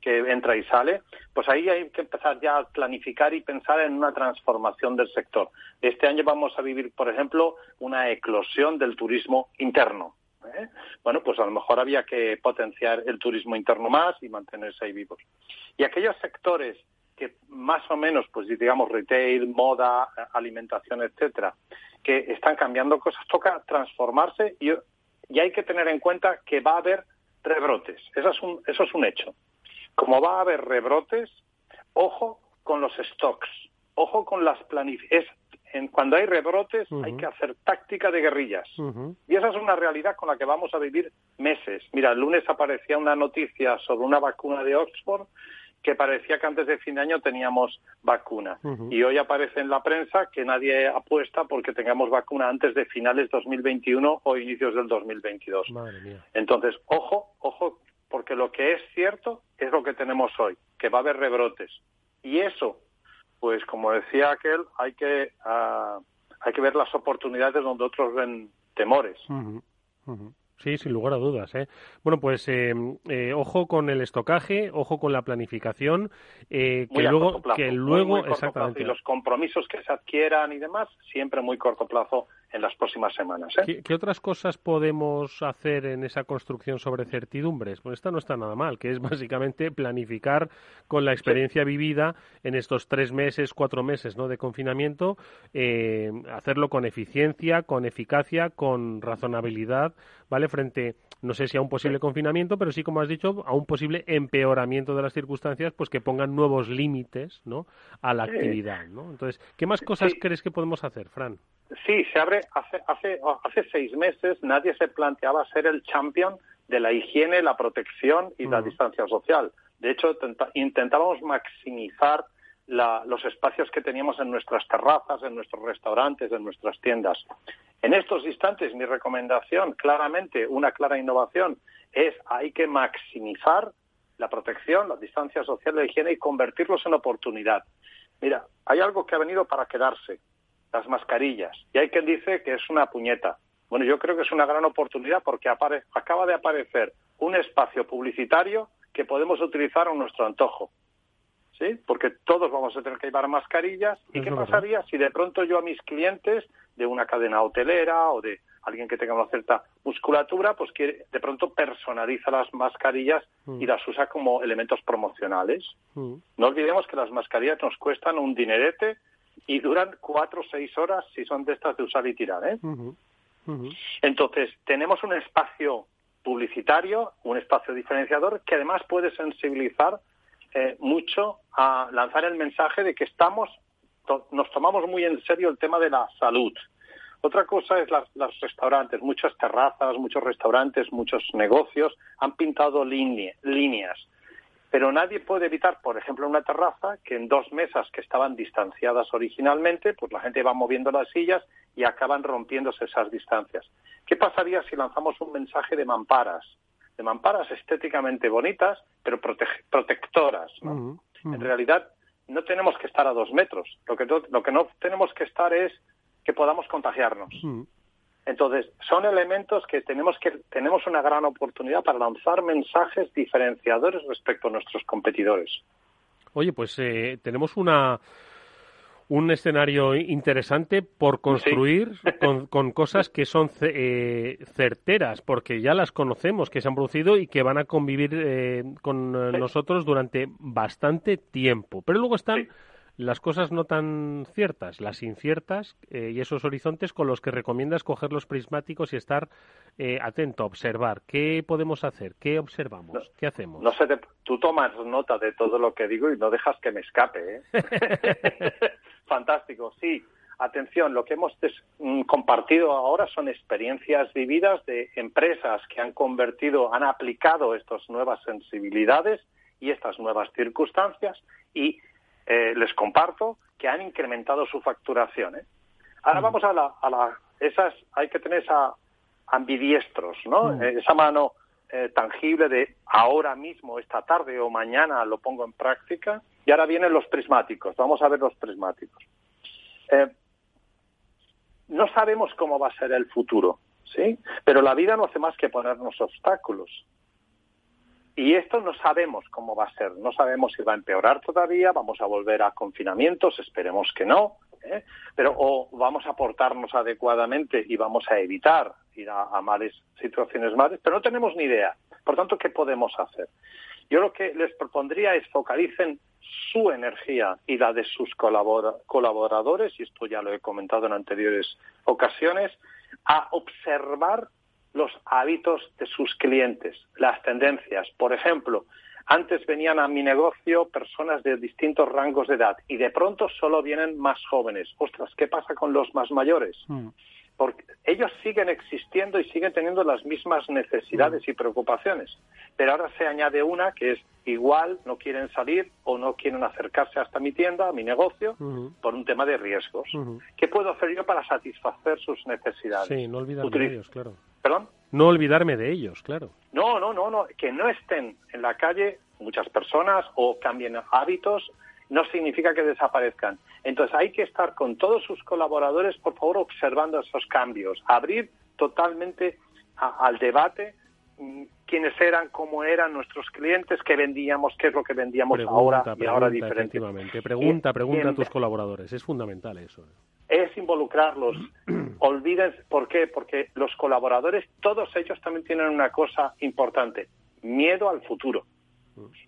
que entra y sale, pues ahí hay que empezar ya a planificar y pensar en una transformación del sector. Este año vamos a vivir, por ejemplo, una eclosión del turismo interno. ¿Eh? Bueno, pues a lo mejor había que potenciar el turismo interno más y mantenerse ahí vivos. Y aquellos sectores que más o menos, pues digamos, retail, moda, alimentación, etcétera, que están cambiando cosas, toca transformarse y, hay que tener en cuenta que va a haber rebrotes. Eso es un, eso es un hecho. Como va a haber rebrotes, ojo con los stocks, ojo con las planificaciones. Cuando hay rebrotes hay que hacer táctica de guerrillas. Y esa es una realidad con la que vamos a vivir meses. Mira, el lunes aparecía una noticia sobre una vacuna de Oxford que parecía que antes de fin de año teníamos vacuna. Y hoy aparece en la prensa que nadie apuesta porque tengamos vacuna antes de finales 2021 o inicios del 2022. Entonces, ojo, ojo, porque lo que es cierto es lo que tenemos hoy, que va a haber rebrotes. Y eso, pues como decía aquel, hay que, ah, hay que ver las oportunidades donde otros ven temores. Sí, sin lugar a dudas. ¿eh? Bueno, pues eh, eh, ojo con el estocaje, ojo con la planificación, eh, que luego, que luego, exactamente. Y los compromisos que se adquieran y demás, siempre muy corto plazo en las próximas semanas. ¿eh? ¿Qué, otras cosas podemos hacer en esa construcción sobre certidumbres? Pues esta no está nada mal, que es básicamente planificar con la experiencia vivida en estos tres meses, cuatro meses ¿no? de confinamiento, eh, hacerlo con eficiencia, con eficacia, con razonabilidad, ¿vale? Frente, no sé si a un posible confinamiento, pero sí, como has dicho, a un posible empeoramiento de las circunstancias, pues que pongan nuevos límites, ¿no? A la actividad, ¿no? Entonces, ¿qué más cosas crees que podemos hacer, Fran? Sí, se abre hace, hace, hace seis meses nadie se planteaba ser el champion de la higiene, la protección y la distancia social. De hecho, intentábamos maximizar los espacios que teníamos en nuestras terrazas, en nuestros restaurantes, en nuestras tiendas. En estos instantes, mi recomendación, claramente, una clara innovación, es hay que maximizar la protección, la distancia social, la higiene y convertirlos en oportunidad. Mira, hay algo que ha venido para quedarse las mascarillas. Y hay quien dice que es una puñeta. Bueno, yo creo que es una gran oportunidad porque acaba de aparecer un espacio publicitario que que podemos utilizar a nuestro antojo. ¿Sí? Porque todos vamos a tener que llevar mascarillas. ¿Y qué pasaría si de pronto yo a mis clientes de una cadena hotelera o de alguien que tenga una cierta musculatura, pues quiere, de pronto personaliza las mascarillas y mm. las usa como elementos promocionales. Mm. No olvidemos que las mascarillas nos cuestan un dinerete y duran cuatro o seis horas si son de estas de usar y tirar. ¿eh? Entonces, tenemos un espacio publicitario, un espacio diferenciador que además puede sensibilizar eh, mucho a lanzar el mensaje de que estamos, nos tomamos muy en serio el tema de la salud. Otra cosa es las, restaurantes, muchas terrazas, muchos restaurantes, muchos negocios han pintado líneas, pero nadie puede evitar, por ejemplo, en una terraza, que en dos mesas que estaban distanciadas originalmente, pues la gente va moviendo las sillas y acaban rompiéndose esas distancias. ¿Qué pasaría si lanzamos un mensaje de mamparas? De mamparas estéticamente bonitas, pero protectoras. En realidad, no tenemos que estar a dos metros. Lo que, lo que no tenemos que estar es que podamos contagiarnos. Entonces, son elementos que tenemos que tenemos una gran oportunidad para lanzar mensajes diferenciadores respecto a nuestros competidores. Oye, pues eh, tenemos una un escenario interesante por construir con, cosas que son eh, certeras, porque ya las conocemos, que se han producido y que van a convivir eh, con nosotros durante bastante tiempo. Pero luego están las cosas no tan ciertas, las inciertas eh, y esos horizontes con los que recomiendas coger los prismáticos y estar eh, atento, observar. ¿Qué podemos hacer? ¿Qué observamos? ¿Qué hacemos? No sé, tú tomas nota de todo lo que digo y no dejas que me escape. ¿eh? Fantástico, sí. Atención, lo que hemos mm, compartido ahora son experiencias vividas de empresas que han convertido, han aplicado estas nuevas sensibilidades y estas nuevas circunstancias y eh, les comparto que han incrementado su facturación. ¿eh? Ahora vamos a la, a la, esas, hay que tener esa ambidiestros, ¿no? Eh, esa mano tangible de ahora mismo, esta tarde o mañana lo pongo en práctica. Y ahora vienen los prismáticos. Vamos a ver los prismáticos. no sabemos cómo va a ser el futuro, ¿sí? Pero la vida no hace más que ponernos obstáculos. Y esto no sabemos cómo va a ser, no sabemos si va a empeorar todavía, vamos a volver a confinamientos, esperemos que no, ¿eh? pero o vamos a portarnos adecuadamente y vamos a evitar ir a, a males, situaciones malas, pero no tenemos ni idea. Por tanto, ¿qué podemos hacer? Yo lo que les propondría es focalicen su energía y la de sus colaboradores, y esto ya lo he comentado en anteriores ocasiones, a observar los hábitos de sus clientes, las tendencias. Por ejemplo, antes venían a mi negocio personas de distintos rangos de edad y de pronto solo vienen más jóvenes. Ostras, ¿qué pasa con los más mayores? Mm. Porque ellos siguen existiendo y siguen teniendo las mismas necesidades mm. y preocupaciones. Pero ahora se añade una que es igual no quieren salir o no quieren acercarse hasta mi tienda, a mi negocio, por un tema de riesgos. ¿Qué puedo hacer yo para satisfacer sus necesidades? Sí, no olvidarme de ellos, claro. ¿Perdón? No olvidarme de ellos, claro. No, no, no, no. Que no estén en la calle muchas personas o cambien hábitos no significa que desaparezcan. Entonces hay que estar con todos sus colaboradores, por favor, observando esos cambios, abrir totalmente al debate mm, quiénes eran, cómo eran nuestros clientes, qué vendíamos, qué es lo que vendíamos ahora y ahora diferente. Pregunta, pregunta a tus colaboradores. Es fundamental eso. Es involucrarlos. Olviden, ¿por qué? Porque los colaboradores, todos ellos también tienen una cosa importante, miedo al futuro.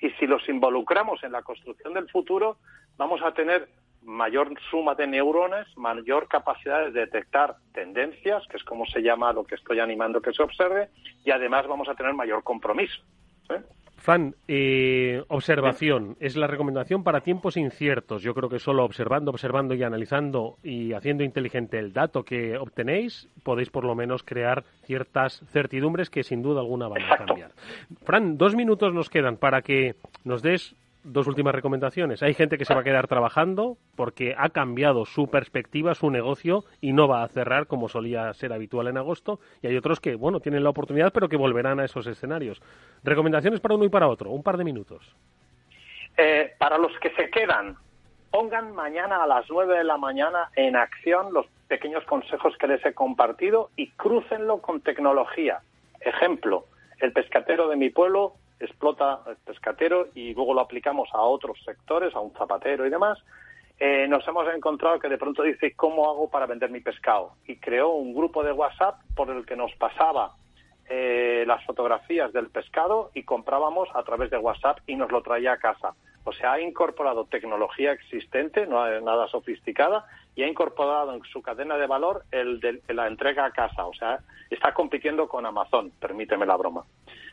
Y si los involucramos en la construcción del futuro, vamos a tener mayor suma de neuronas, mayor capacidad de detectar tendencias, que es como se llama lo que estoy animando que se observe, y además vamos a tener mayor compromiso. ¿eh? Fan, eh, observación es la recomendación para tiempos inciertos. Yo creo que solo observando, observando y analizando y haciendo inteligente el dato que obtenéis, podéis por lo menos crear ciertas certidumbres que sin duda alguna van a cambiar. Fran, dos minutos nos quedan para que nos des dos últimas recomendaciones. Hay gente que se va a quedar trabajando porque ha cambiado su perspectiva, su negocio y no va a cerrar como solía ser habitual en agosto. Y hay otros que, bueno, tienen la oportunidad pero que volverán a esos escenarios. Recomendaciones para uno y para otro. Un par de minutos. Eh, para los que se quedan, pongan mañana a las nueve de la mañana en acción los pequeños consejos que les he compartido y crúcenlo con tecnología. Ejemplo, el pescatero de mi pueblo explota el pescatero y luego lo aplicamos a otros sectores, a un zapatero y demás, eh, nos hemos encontrado que de pronto dice, ¿cómo hago para vender mi pescado? Y creó un grupo de WhatsApp por el que nos pasaba eh, las fotografías del pescado y comprábamos a través de WhatsApp y nos lo traía a casa. O sea, ha incorporado tecnología existente, no es nada sofisticada, y ha incorporado en su cadena de valor el de la entrega a casa. O sea, está compitiendo con Amazon, permíteme la broma.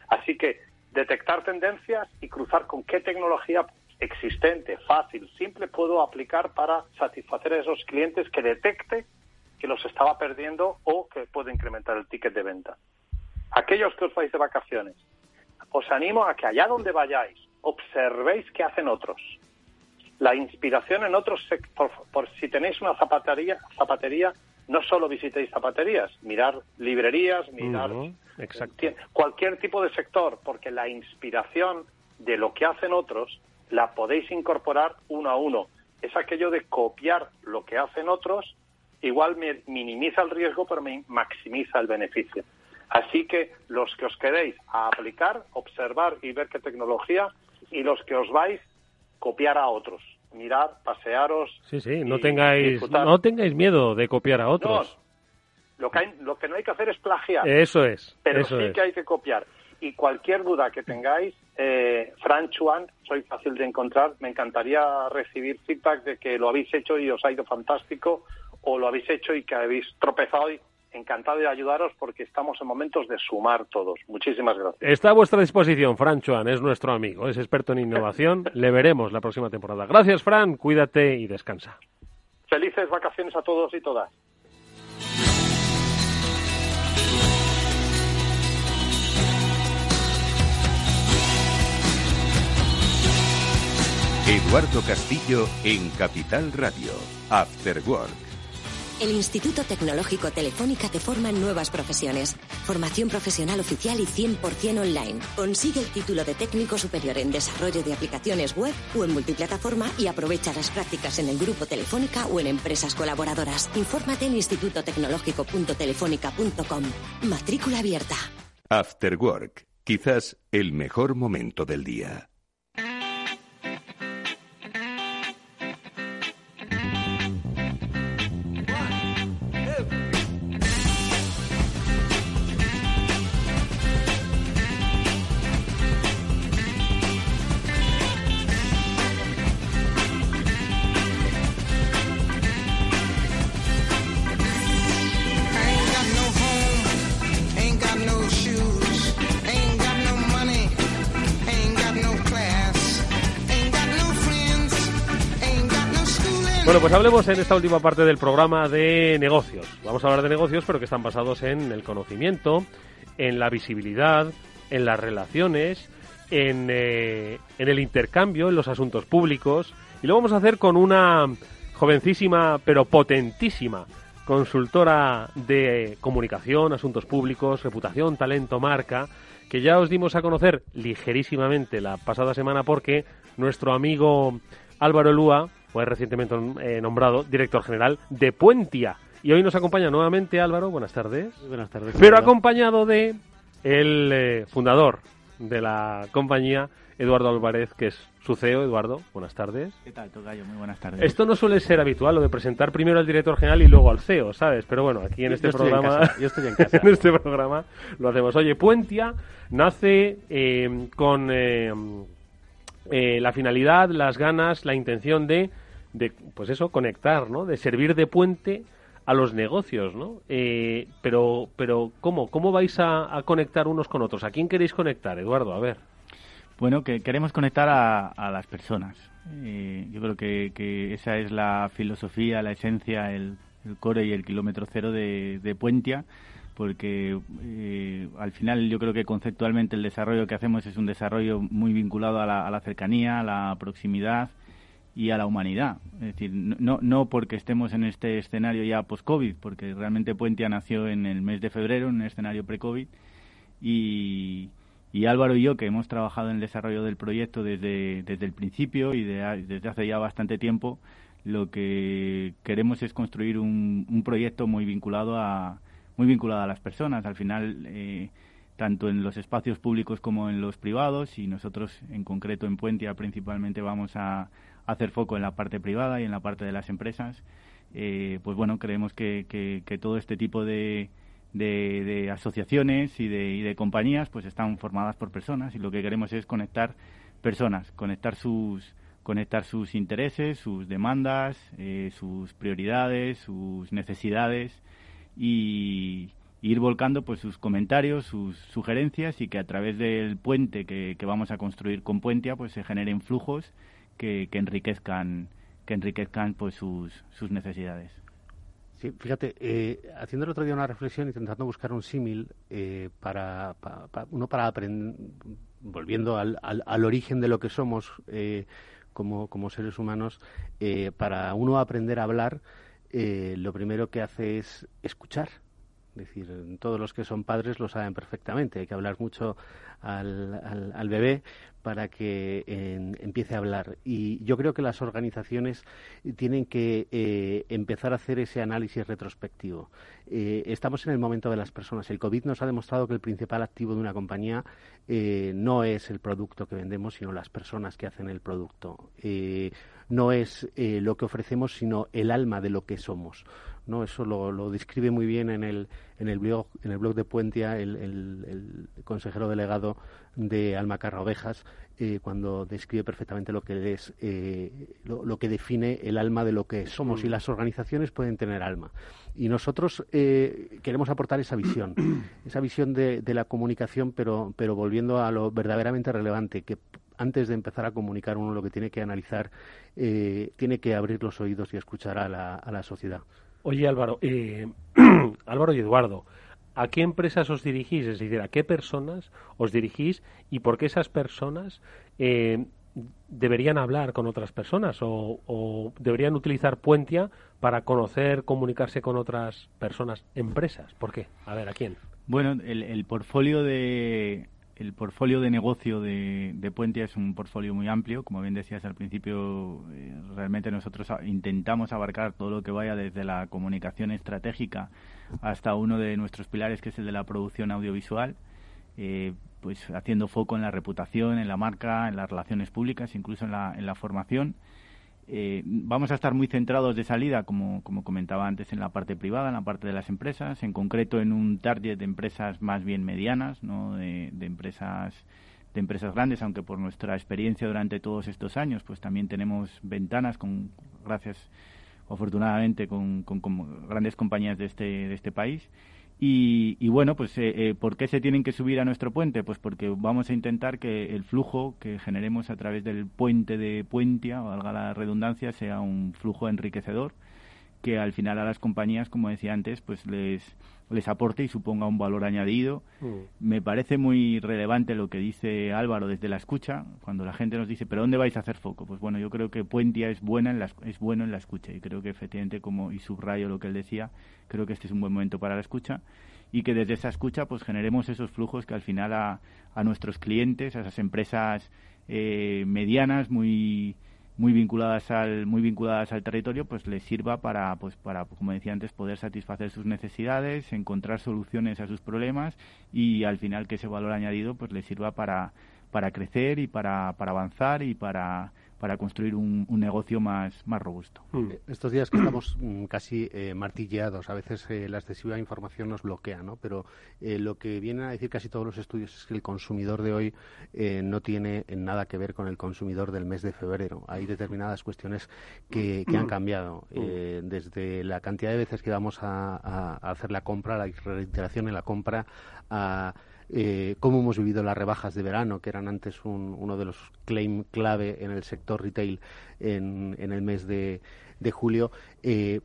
Así que detectar tendencias y cruzar con qué tecnología existente, fácil, simple puedo aplicar para satisfacer a esos clientes que detecte que los estaba perdiendo o que puede incrementar el ticket de venta. Aquellos que os vais de vacaciones, os animo a que allá donde vayáis observéis qué hacen otros. La inspiración en otros sectores, por si tenéis una zapatería, zapatería, no solo visitéis zapaterías, mirar librerías, mirar cualquier tipo de sector, porque la inspiración de lo que hacen otros la podéis incorporar uno a uno. Es aquello de copiar lo que hacen otros, igual minimiza el riesgo, pero me maximiza el beneficio. Así que los que os queréis a aplicar, observar y ver qué tecnología, y los que os vais, copiar a otros. Mirar, pasearos. Sí, sí, no tengáis, no tengáis miedo de copiar a otros. Lo, que lo que no hay que hacer es plagiar. Eso es. Pero sí que hay que copiar. Y cualquier duda que tengáis, eh, Fran Chuan, soy fácil de encontrar. Me encantaría recibir feedback de que lo habéis hecho y os ha ido fantástico, o lo habéis hecho y que habéis tropezado. Y encantado de ayudaros porque estamos en momentos de sumar todos. Muchísimas gracias. Está a vuestra disposición, Fran Chuan, es nuestro amigo, es experto en innovación. Le veremos la próxima temporada. Gracias, Fran, cuídate y descansa. Felices vacaciones a todos y todas. Eduardo Castillo en Capital Radio, After Work. El Instituto Tecnológico Telefónica te forma en nuevas profesiones. Formación profesional oficial y 100% online. Consigue el título de técnico superior en desarrollo de aplicaciones web o en multiplataforma y aprovecha las prácticas en el grupo Telefónica o en empresas colaboradoras. Infórmate en institutotecnológico.telefónica.com. Matrícula abierta. After Work, quizás el mejor momento del día. Pues hablemos en esta última parte del programa de negocios. Vamos a hablar de negocios, pero que están basados en el conocimiento, en la visibilidad, en las relaciones, en, eh, en el intercambio, en los asuntos públicos. Y lo vamos a hacer con una jovencísima, pero potentísima consultora de comunicación, asuntos públicos, reputación, talento, marca, que ya os dimos a conocer ligerísimamente la pasada semana porque nuestro amigo Álvaro Lúa fue recientemente eh, nombrado director general de Puentia. Y hoy nos acompaña nuevamente Álvaro, buenas tardes. Buenas tardes. Pero acompañado de el eh, fundador de la compañía, Eduardo Álvarez, que es su CEO. Eduardo, buenas tardes. ¿Qué tal, Tocayo? Muy buenas tardes. Esto no suele ser habitual, lo de presentar primero al director general y luego al CEO, ¿sabes? Pero bueno, aquí en este programa... yo estoy en casa. en este programa lo hacemos. Oye, Puentia nace eh, con eh, la finalidad, las ganas, la intención de, de, pues eso, conectar, ¿no? De servir de puente a los negocios, ¿no? Eh, pero, pero ¿cómo? ¿Cómo vais a, conectar unos con otros? ¿A quién queréis conectar, Eduardo? A ver. Bueno, que queremos conectar a, las personas. Eh, yo creo que, esa es la filosofía, la esencia, el, core y el kilómetro cero de, de Puentia porque eh, al final yo creo que conceptualmente el desarrollo que hacemos es un desarrollo muy vinculado a la, cercanía, a la proximidad y a la humanidad. Es decir, no, no porque estemos en este escenario ya post-COVID, porque realmente Puentia nació en el mes de febrero, en un escenario pre-COVID, y, y Álvaro y yo, que hemos trabajado en el desarrollo del proyecto desde, desde el principio y desde hace ya bastante tiempo, lo que queremos es construir un proyecto muy vinculado a, muy vinculada a las personas. Al final, eh, tanto en los espacios públicos como en los privados y nosotros en concreto en Puentia principalmente vamos a, hacer foco en la parte privada y en la parte de las empresas. Eh, pues bueno, creemos que, que, todo este tipo de, de, asociaciones y de, y de compañías pues están formadas por personas y lo que queremos es conectar personas, conectar sus conectar sus intereses, sus demandas, eh, sus prioridades, sus necesidades y, ir volcando pues sus comentarios, sus sugerencias y que a través del puente que, vamos a construir con Puentia pues se generen flujos que, que enriquezcan que enriquezcan pues sus, sus necesidades. Sí, fíjate, eh, haciendo el otro día una reflexión, intentando buscar un símil eh, para, uno para aprender, volviendo al, al, origen de lo que somos eh, como, como, seres humanos, eh, para uno aprender a hablar, lo primero que hace es escuchar es decir, todos los que son padres lo saben perfectamente. Hay que hablar mucho al, al, bebé para que empiece a hablar. Y yo creo que las organizaciones tienen que eh, empezar a hacer ese análisis retrospectivo. Eh, estamos en el momento de las personas. El COVID nos ha demostrado que el principal activo de una compañía eh, no es el producto que vendemos, sino las personas que hacen el producto. No es lo que ofrecemos, sino el alma de lo que somos. ¿no? Eso lo, describe muy bien en el, en el, blog, en el blog de Puentia el, consejero delegado de Almacarra Ovejas, eh, cuando describe perfectamente lo que es, eh, lo, que define el alma de lo que somos. Y mm. las organizaciones pueden tener alma. Y nosotros eh, queremos aportar esa visión, esa visión de, la comunicación, pero, pero volviendo a lo verdaderamente relevante, que antes de empezar a comunicar uno lo que tiene que analizar, tiene que abrir los oídos y escuchar a la, a la sociedad. Oye Álvaro, eh, Álvaro y Eduardo, ¿a qué empresas os dirigís? Es decir, ¿a qué personas os dirigís y por qué esas personas eh, deberían hablar con otras personas o, deberían utilizar Puentia para conocer, comunicarse con otras personas, empresas? ¿Por qué? A ver, ¿a quién? Bueno, el portfolio de, el portfolio de negocio de, de Puentia es un portfolio muy amplio. Como bien decías al principio, eh, realmente nosotros intentamos abarcar todo lo que vaya desde la comunicación estratégica hasta uno de nuestros pilares, que es el de la producción audiovisual. Eh, pues haciendo foco en la reputación, en la marca, en las relaciones públicas, incluso en la, en la formación. Eh, vamos a estar muy centrados de salida, como, como comentaba antes, en la parte privada, en la parte de las empresas, en concreto en un target de empresas más bien medianas, no de, empresas de empresas grandes, aunque por nuestra experiencia durante todos estos años, pues también tenemos ventanas con gracias afortunadamente con, con, con grandes compañías de este, de este país y, bueno, pues eh, eh, ¿por qué se tienen que subir a nuestro puente? Pues porque vamos a intentar que el flujo que generemos a través del puente de Puentia, valga la redundancia, sea un flujo enriquecedor que al final a las compañías, como decía antes, pues les, les aporte y suponga un valor añadido. Mm. Me parece muy relevante lo que dice Álvaro desde la escucha, cuando la gente nos dice, ¿pero dónde vais a hacer foco? Pues bueno, yo creo que Puentia es, buena en la, es bueno en la escucha y creo que efectivamente, como y subrayo lo que él decía, creo que este es un buen momento para la escucha y que desde esa escucha pues generemos esos flujos que al final a, a nuestros clientes, a esas empresas eh, medianas muy muy vinculadas al muy vinculadas al territorio pues les sirva para pues para como decía antes poder satisfacer sus necesidades encontrar soluciones a sus problemas y al final que ese valor añadido pues les sirva para para crecer y para, para avanzar y para para construir un, negocio más, más robusto. Mm. Eh, estos días que estamos mm, casi eh, martilleados, a veces eh, la excesiva información nos bloquea, ¿no? Pero lo que vienen a decir casi todos los estudios es que el consumidor de hoy no tiene nada que ver con el consumidor del mes de febrero. Hay determinadas cuestiones que, han cambiado, mm. desde la cantidad de veces que vamos a, a hacer la compra, la reiteración en la compra, a eh, cómo hemos vivido las rebajas de verano, que eran antes uno de los claim clave en el sector retail en, el mes de, julio, eh,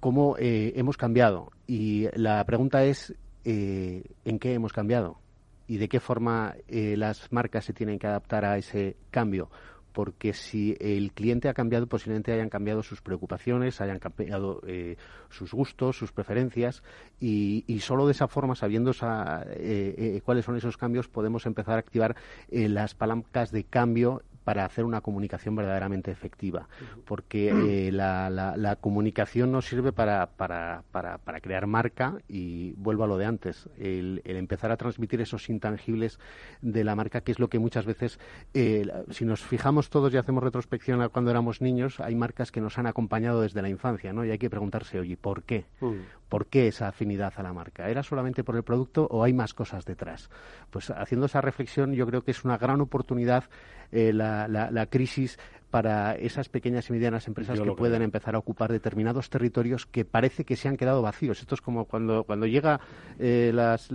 cómo eh, hemos cambiado. Y la pregunta es, eh, ¿en qué hemos cambiado? ¿Y de qué forma las marcas se tienen que adaptar a ese cambio? Porque si el cliente ha cambiado, posiblemente hayan cambiado sus preocupaciones, hayan cambiado eh, sus gustos, sus preferencias, y, solo de esa forma, sabiendo eh, eh, cuáles son esos cambios, podemos empezar a activar las palancas de cambio para hacer una comunicación verdaderamente efectiva, porque eh, la, la, comunicación nos sirve para, para, para, para, crear marca y vuelvo a lo de antes, el, empezar a transmitir esos intangibles de la marca, que es lo que muchas veces, eh, si nos fijamos todos y hacemos retrospección a cuando éramos niños, hay marcas que nos han acompañado desde la infancia, ¿no? Y hay que preguntarse, oye, ¿por qué? Mm. ¿Por qué esa afinidad a la marca? ¿Era solamente por el producto o hay más cosas detrás? Pues haciendo esa reflexión yo creo que es una gran oportunidad eh, la, la, la, crisis para esas pequeñas y medianas empresas que pueden empezar a ocupar determinados territorios que parece que se han quedado vacíos. Esto es como cuando, cuando llega eh, las,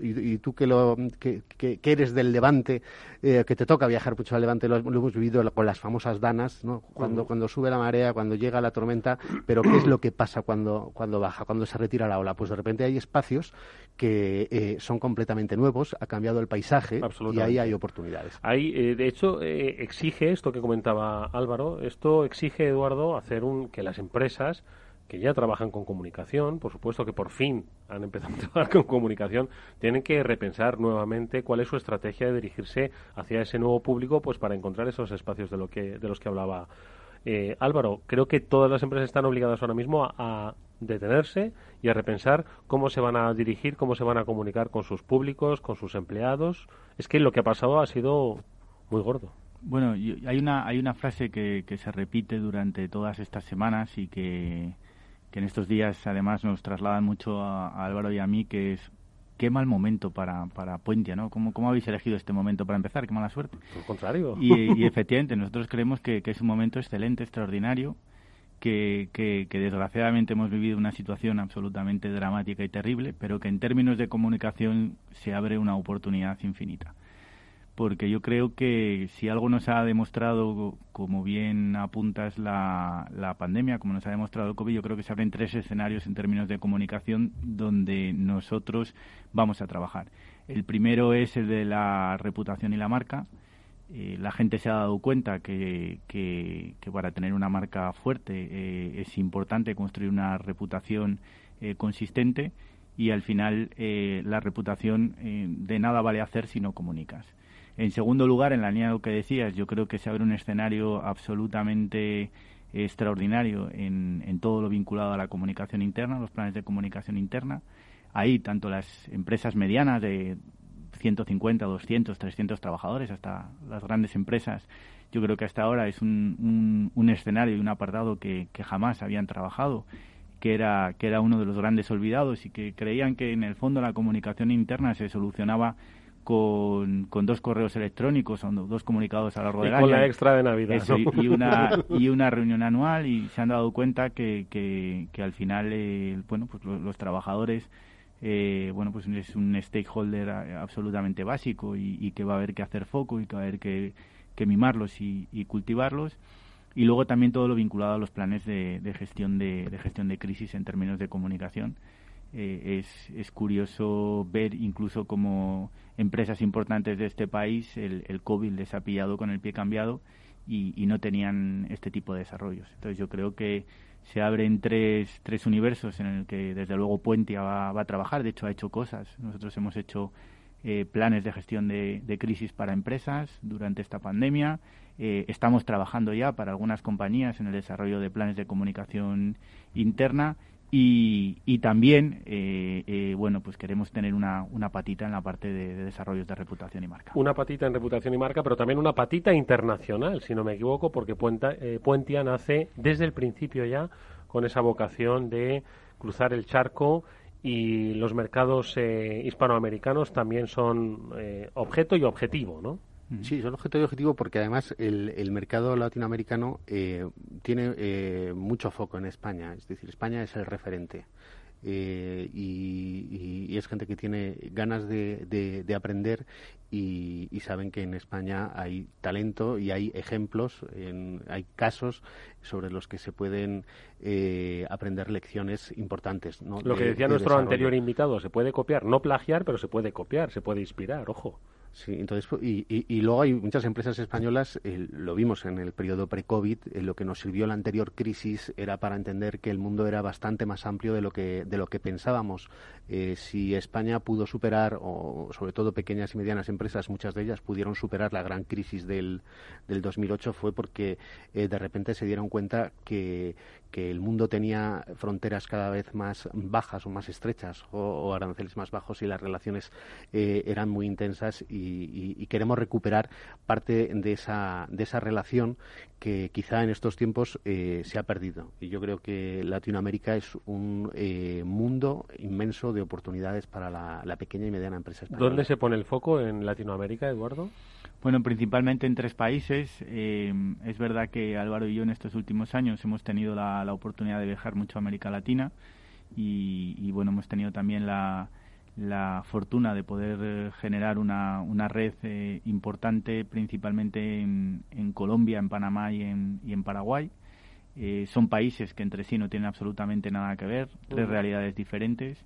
y, tú que, lo, que, que, eres del Levante, eh, que te toca viajar mucho al Levante, lo, hemos vivido con las famosas danas, ¿no? cuando, cuando sube la marea, cuando llega la tormenta, pero ¿qué es lo que pasa cuando, cuando baja, cuando se retira la ola? Pues de repente hay espacios que eh, son completamente nuevos, ha cambiado el paisaje y ahí hay oportunidades. Hay, de hecho, exige esto que comentaba Álvaro, esto exige, Eduardo, hacer un que las empresas que ya trabajan con comunicación, por supuesto que por fin han empezado a trabajar con comunicación, tienen que repensar nuevamente cuál es su estrategia de dirigirse hacia ese nuevo público, pues para encontrar esos espacios de lo que de los que hablaba eh, Álvaro. Creo que todas las empresas están obligadas ahora mismo a, detenerse y a repensar cómo se van a dirigir, cómo se van a comunicar con sus públicos, con sus empleados. Es que lo que ha pasado ha sido muy gordo. Bueno, hay una, hay una frase que, que se repite durante todas estas semanas y que, en estos días además nos trasladan mucho a, Álvaro y a mí, que es qué mal momento para, para Puentia, ¿no? ¿Cómo, ¿Cómo habéis elegido este momento para empezar? Qué mala suerte. Por contrario. Y, efectivamente, nosotros creemos que, que, es un momento excelente, extraordinario, que, que, que, desgraciadamente hemos vivido una situación absolutamente dramática y terrible, pero que en términos de comunicación se abre una oportunidad infinita porque yo creo que si algo nos ha demostrado, como bien apuntas la, la pandemia, como nos ha demostrado el COVID, yo creo que se abren tres escenarios en términos de comunicación donde nosotros vamos a trabajar. El primero es el de la reputación y la marca. Eh, la gente se ha dado cuenta que, para tener una marca fuerte eh, es importante construir una reputación eh, consistente y al final la reputación de nada vale hacer si no comunicas. En segundo lugar, en la línea de lo que decías, yo creo que se abre un escenario absolutamente extraordinario en, en todo lo vinculado a la comunicación interna, los planes de comunicación interna. Ahí tanto las empresas medianas de 150, 200, 300 trabajadores hasta las grandes empresas, yo creo que hasta ahora es un, un, escenario y un apartado que, que, jamás habían trabajado, que era, que era uno de los grandes olvidados y que creían que en el fondo la comunicación interna se solucionaba con, con, dos correos electrónicos, son dos comunicados a lo largo del año. con la extra de Navidad. y, una, y una reunión anual y se han dado cuenta que, que, que al final, eh, bueno, pues los, trabajadores, eh, bueno, pues es un stakeholder eh, absolutamente básico y, que va a haber que hacer foco y que va a haber que, que mimarlos y, cultivarlos. Y luego también todo lo vinculado a los planes de, de gestión de, de gestión de crisis en términos de comunicación eh, es, es, curioso ver incluso como empresas importantes de este país el, el COVID les ha pillado con el pie cambiado y, y, no tenían este tipo de desarrollos. Entonces yo creo que se abren tres, tres universos en el que desde luego Puentia va, va a trabajar. De hecho ha hecho cosas. Nosotros hemos hecho eh, planes de gestión de, de, crisis para empresas durante esta pandemia. Eh, estamos trabajando ya para algunas compañías en el desarrollo de planes de comunicación interna y, y también, eh, eh, bueno, pues queremos tener una, una patita en la parte de, de, desarrollos de reputación y marca. Una patita en reputación y marca, pero también una patita internacional, si no me equivoco, porque Puenta, eh, Puentia nace desde el principio ya con esa vocación de cruzar el charco y los mercados eh, hispanoamericanos también son eh, objeto y objetivo, ¿no? Sí, son objeto y objetivo porque además el, el mercado latinoamericano eh, tiene eh, mucho foco en España. Es decir, España es el referente. Eh, y, y, es gente que tiene ganas de, de, aprender y, y, saben que en España hay talento y hay ejemplos, en, hay casos sobre los que se pueden eh, aprender lecciones importantes. ¿no? Lo que decía nuestro anterior invitado, se puede copiar, no plagiar, pero se puede copiar, se puede inspirar, ojo. Sí, entonces, y, y, luego hay muchas empresas españolas, lo vimos en el periodo pre-COVID, eh, lo que nos sirvió la anterior crisis era para entender que el mundo era bastante más amplio de lo que, de lo que pensábamos Eh, si España pudo superar, o sobre todo pequeñas y medianas empresas, muchas de ellas pudieron superar la gran crisis del, del 2008, fue porque eh, de repente se dieron cuenta que, el mundo tenía fronteras cada vez más bajas o más estrechas o, aranceles más bajos y las relaciones eh, eran muy intensas y, queremos recuperar parte de esa, de esa relación que quizá en estos tiempos eh, se ha perdido. Y yo creo que Latinoamérica es un mundo inmenso de oportunidades para la, la, pequeña y mediana empresa española. ¿Dónde se pone el foco en Latinoamérica, Eduardo? Bueno, principalmente en tres países. Eh, es verdad que Álvaro y yo en estos últimos años hemos tenido la, oportunidad de viajar mucho a América Latina y, bueno, hemos tenido también la, fortuna de poder eh, generar una, una red eh, importante principalmente en, en, Colombia, en Panamá y en, y en Paraguay. Eh, son países que entre sí no tienen absolutamente nada que ver, tres realidades diferentes.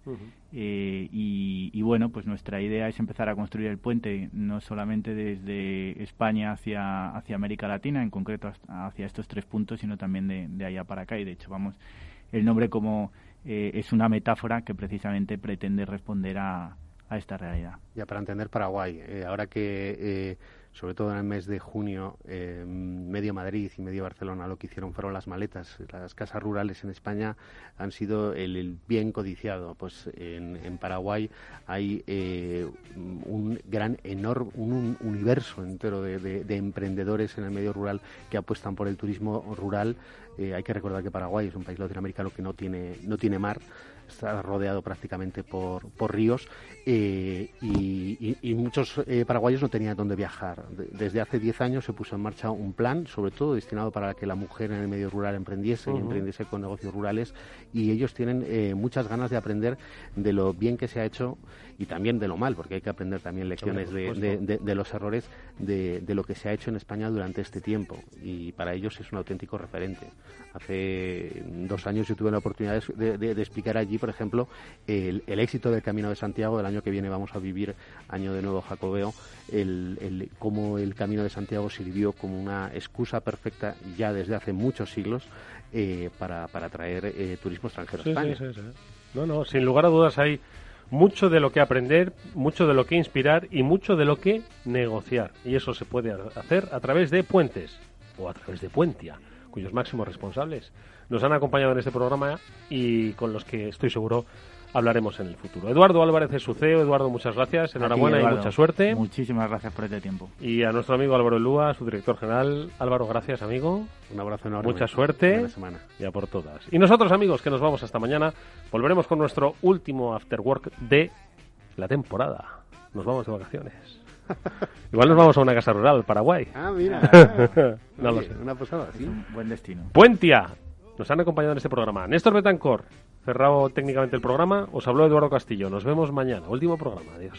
Eh, y, bueno, pues nuestra idea es empezar a construir el puente no solamente desde España hacia, hacia América Latina, en concreto hacia estos tres puntos, sino también de, allá para acá. Y de hecho, vamos, el nombre como eh, es una metáfora que precisamente pretende responder a, a esta realidad. Ya para entender Paraguay, ahora que sobre todo en el mes de junio, eh, medio Madrid y medio Barcelona lo que hicieron fueron las maletas. Las casas rurales en España han sido el, bien codiciado. Pues en, Paraguay hay eh, un gran, enorme, un, universo entero de, emprendedores en el medio rural que apuestan por el turismo rural. Eh, hay que recordar que Paraguay es un país latinoamericano que no tiene, no tiene mar está rodeado prácticamente por, por ríos eh, y, muchos eh, paraguayos no tenían dónde viajar. desde hace 10 años se puso en marcha un plan, sobre todo destinado para que la mujer en el medio rural emprendiese y emprendiese con negocios rurales y ellos tienen eh, muchas ganas de aprender de lo bien que se ha hecho y también de lo mal, porque hay que aprender también lecciones de, los errores de, lo que se ha hecho en España durante este tiempo y para ellos es un auténtico referente. Hace dos años yo tuve la oportunidad de, explicar allí, por ejemplo, el, éxito del Camino de Santiago. El año que viene vamos a vivir año de nuevo jacobeo, el, cómo el Camino de Santiago sirvió como una excusa perfecta ya desde hace muchos siglos eh, para, para atraer eh, turismo extranjero a España. no, no, sin lugar a dudas hay mucho de lo que aprender, mucho de lo que inspirar y mucho de lo que negociar. Y eso se puede hacer a través de puentes o a través de Puentia, cuyos máximos responsables nos han acompañado en este programa y con los que estoy seguro hablaremos en el futuro. Eduardo Álvarez es su CEO. Eduardo, muchas gracias. Enhorabuena y mucha suerte. Muchísimas gracias por este tiempo. Y a nuestro amigo Álvaro Lúa, su director general. Álvaro, gracias, amigo. Un abrazo enorme. Mucha suerte. semana. Ya por todas. Y nosotros, amigos, que nos vamos hasta mañana, volveremos con nuestro último After Work de la temporada. Nos vamos de vacaciones. Igual nos vamos a una casa rural, Paraguay. Ah, mira. no lo sé. Una posada, sí. Buen destino. Puentia. Nos han acompañado en este programa. Néstor Betancor, cerrado técnicamente el programa. Os habló Eduardo Castillo. Nos vemos mañana. Último programa. Adiós.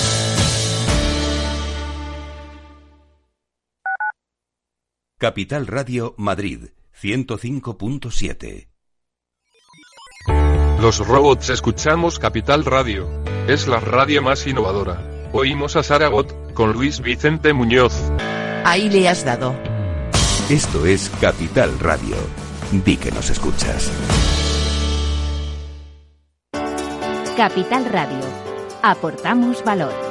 Capital Radio Madrid 105.7. Los robots escuchamos Capital Radio. Es la radio más innovadora. Oímos a Saragot con Luis Vicente Muñoz. Ahí le has dado. Esto es Capital Radio. Di que nos escuchas. Capital Radio. Aportamos valor.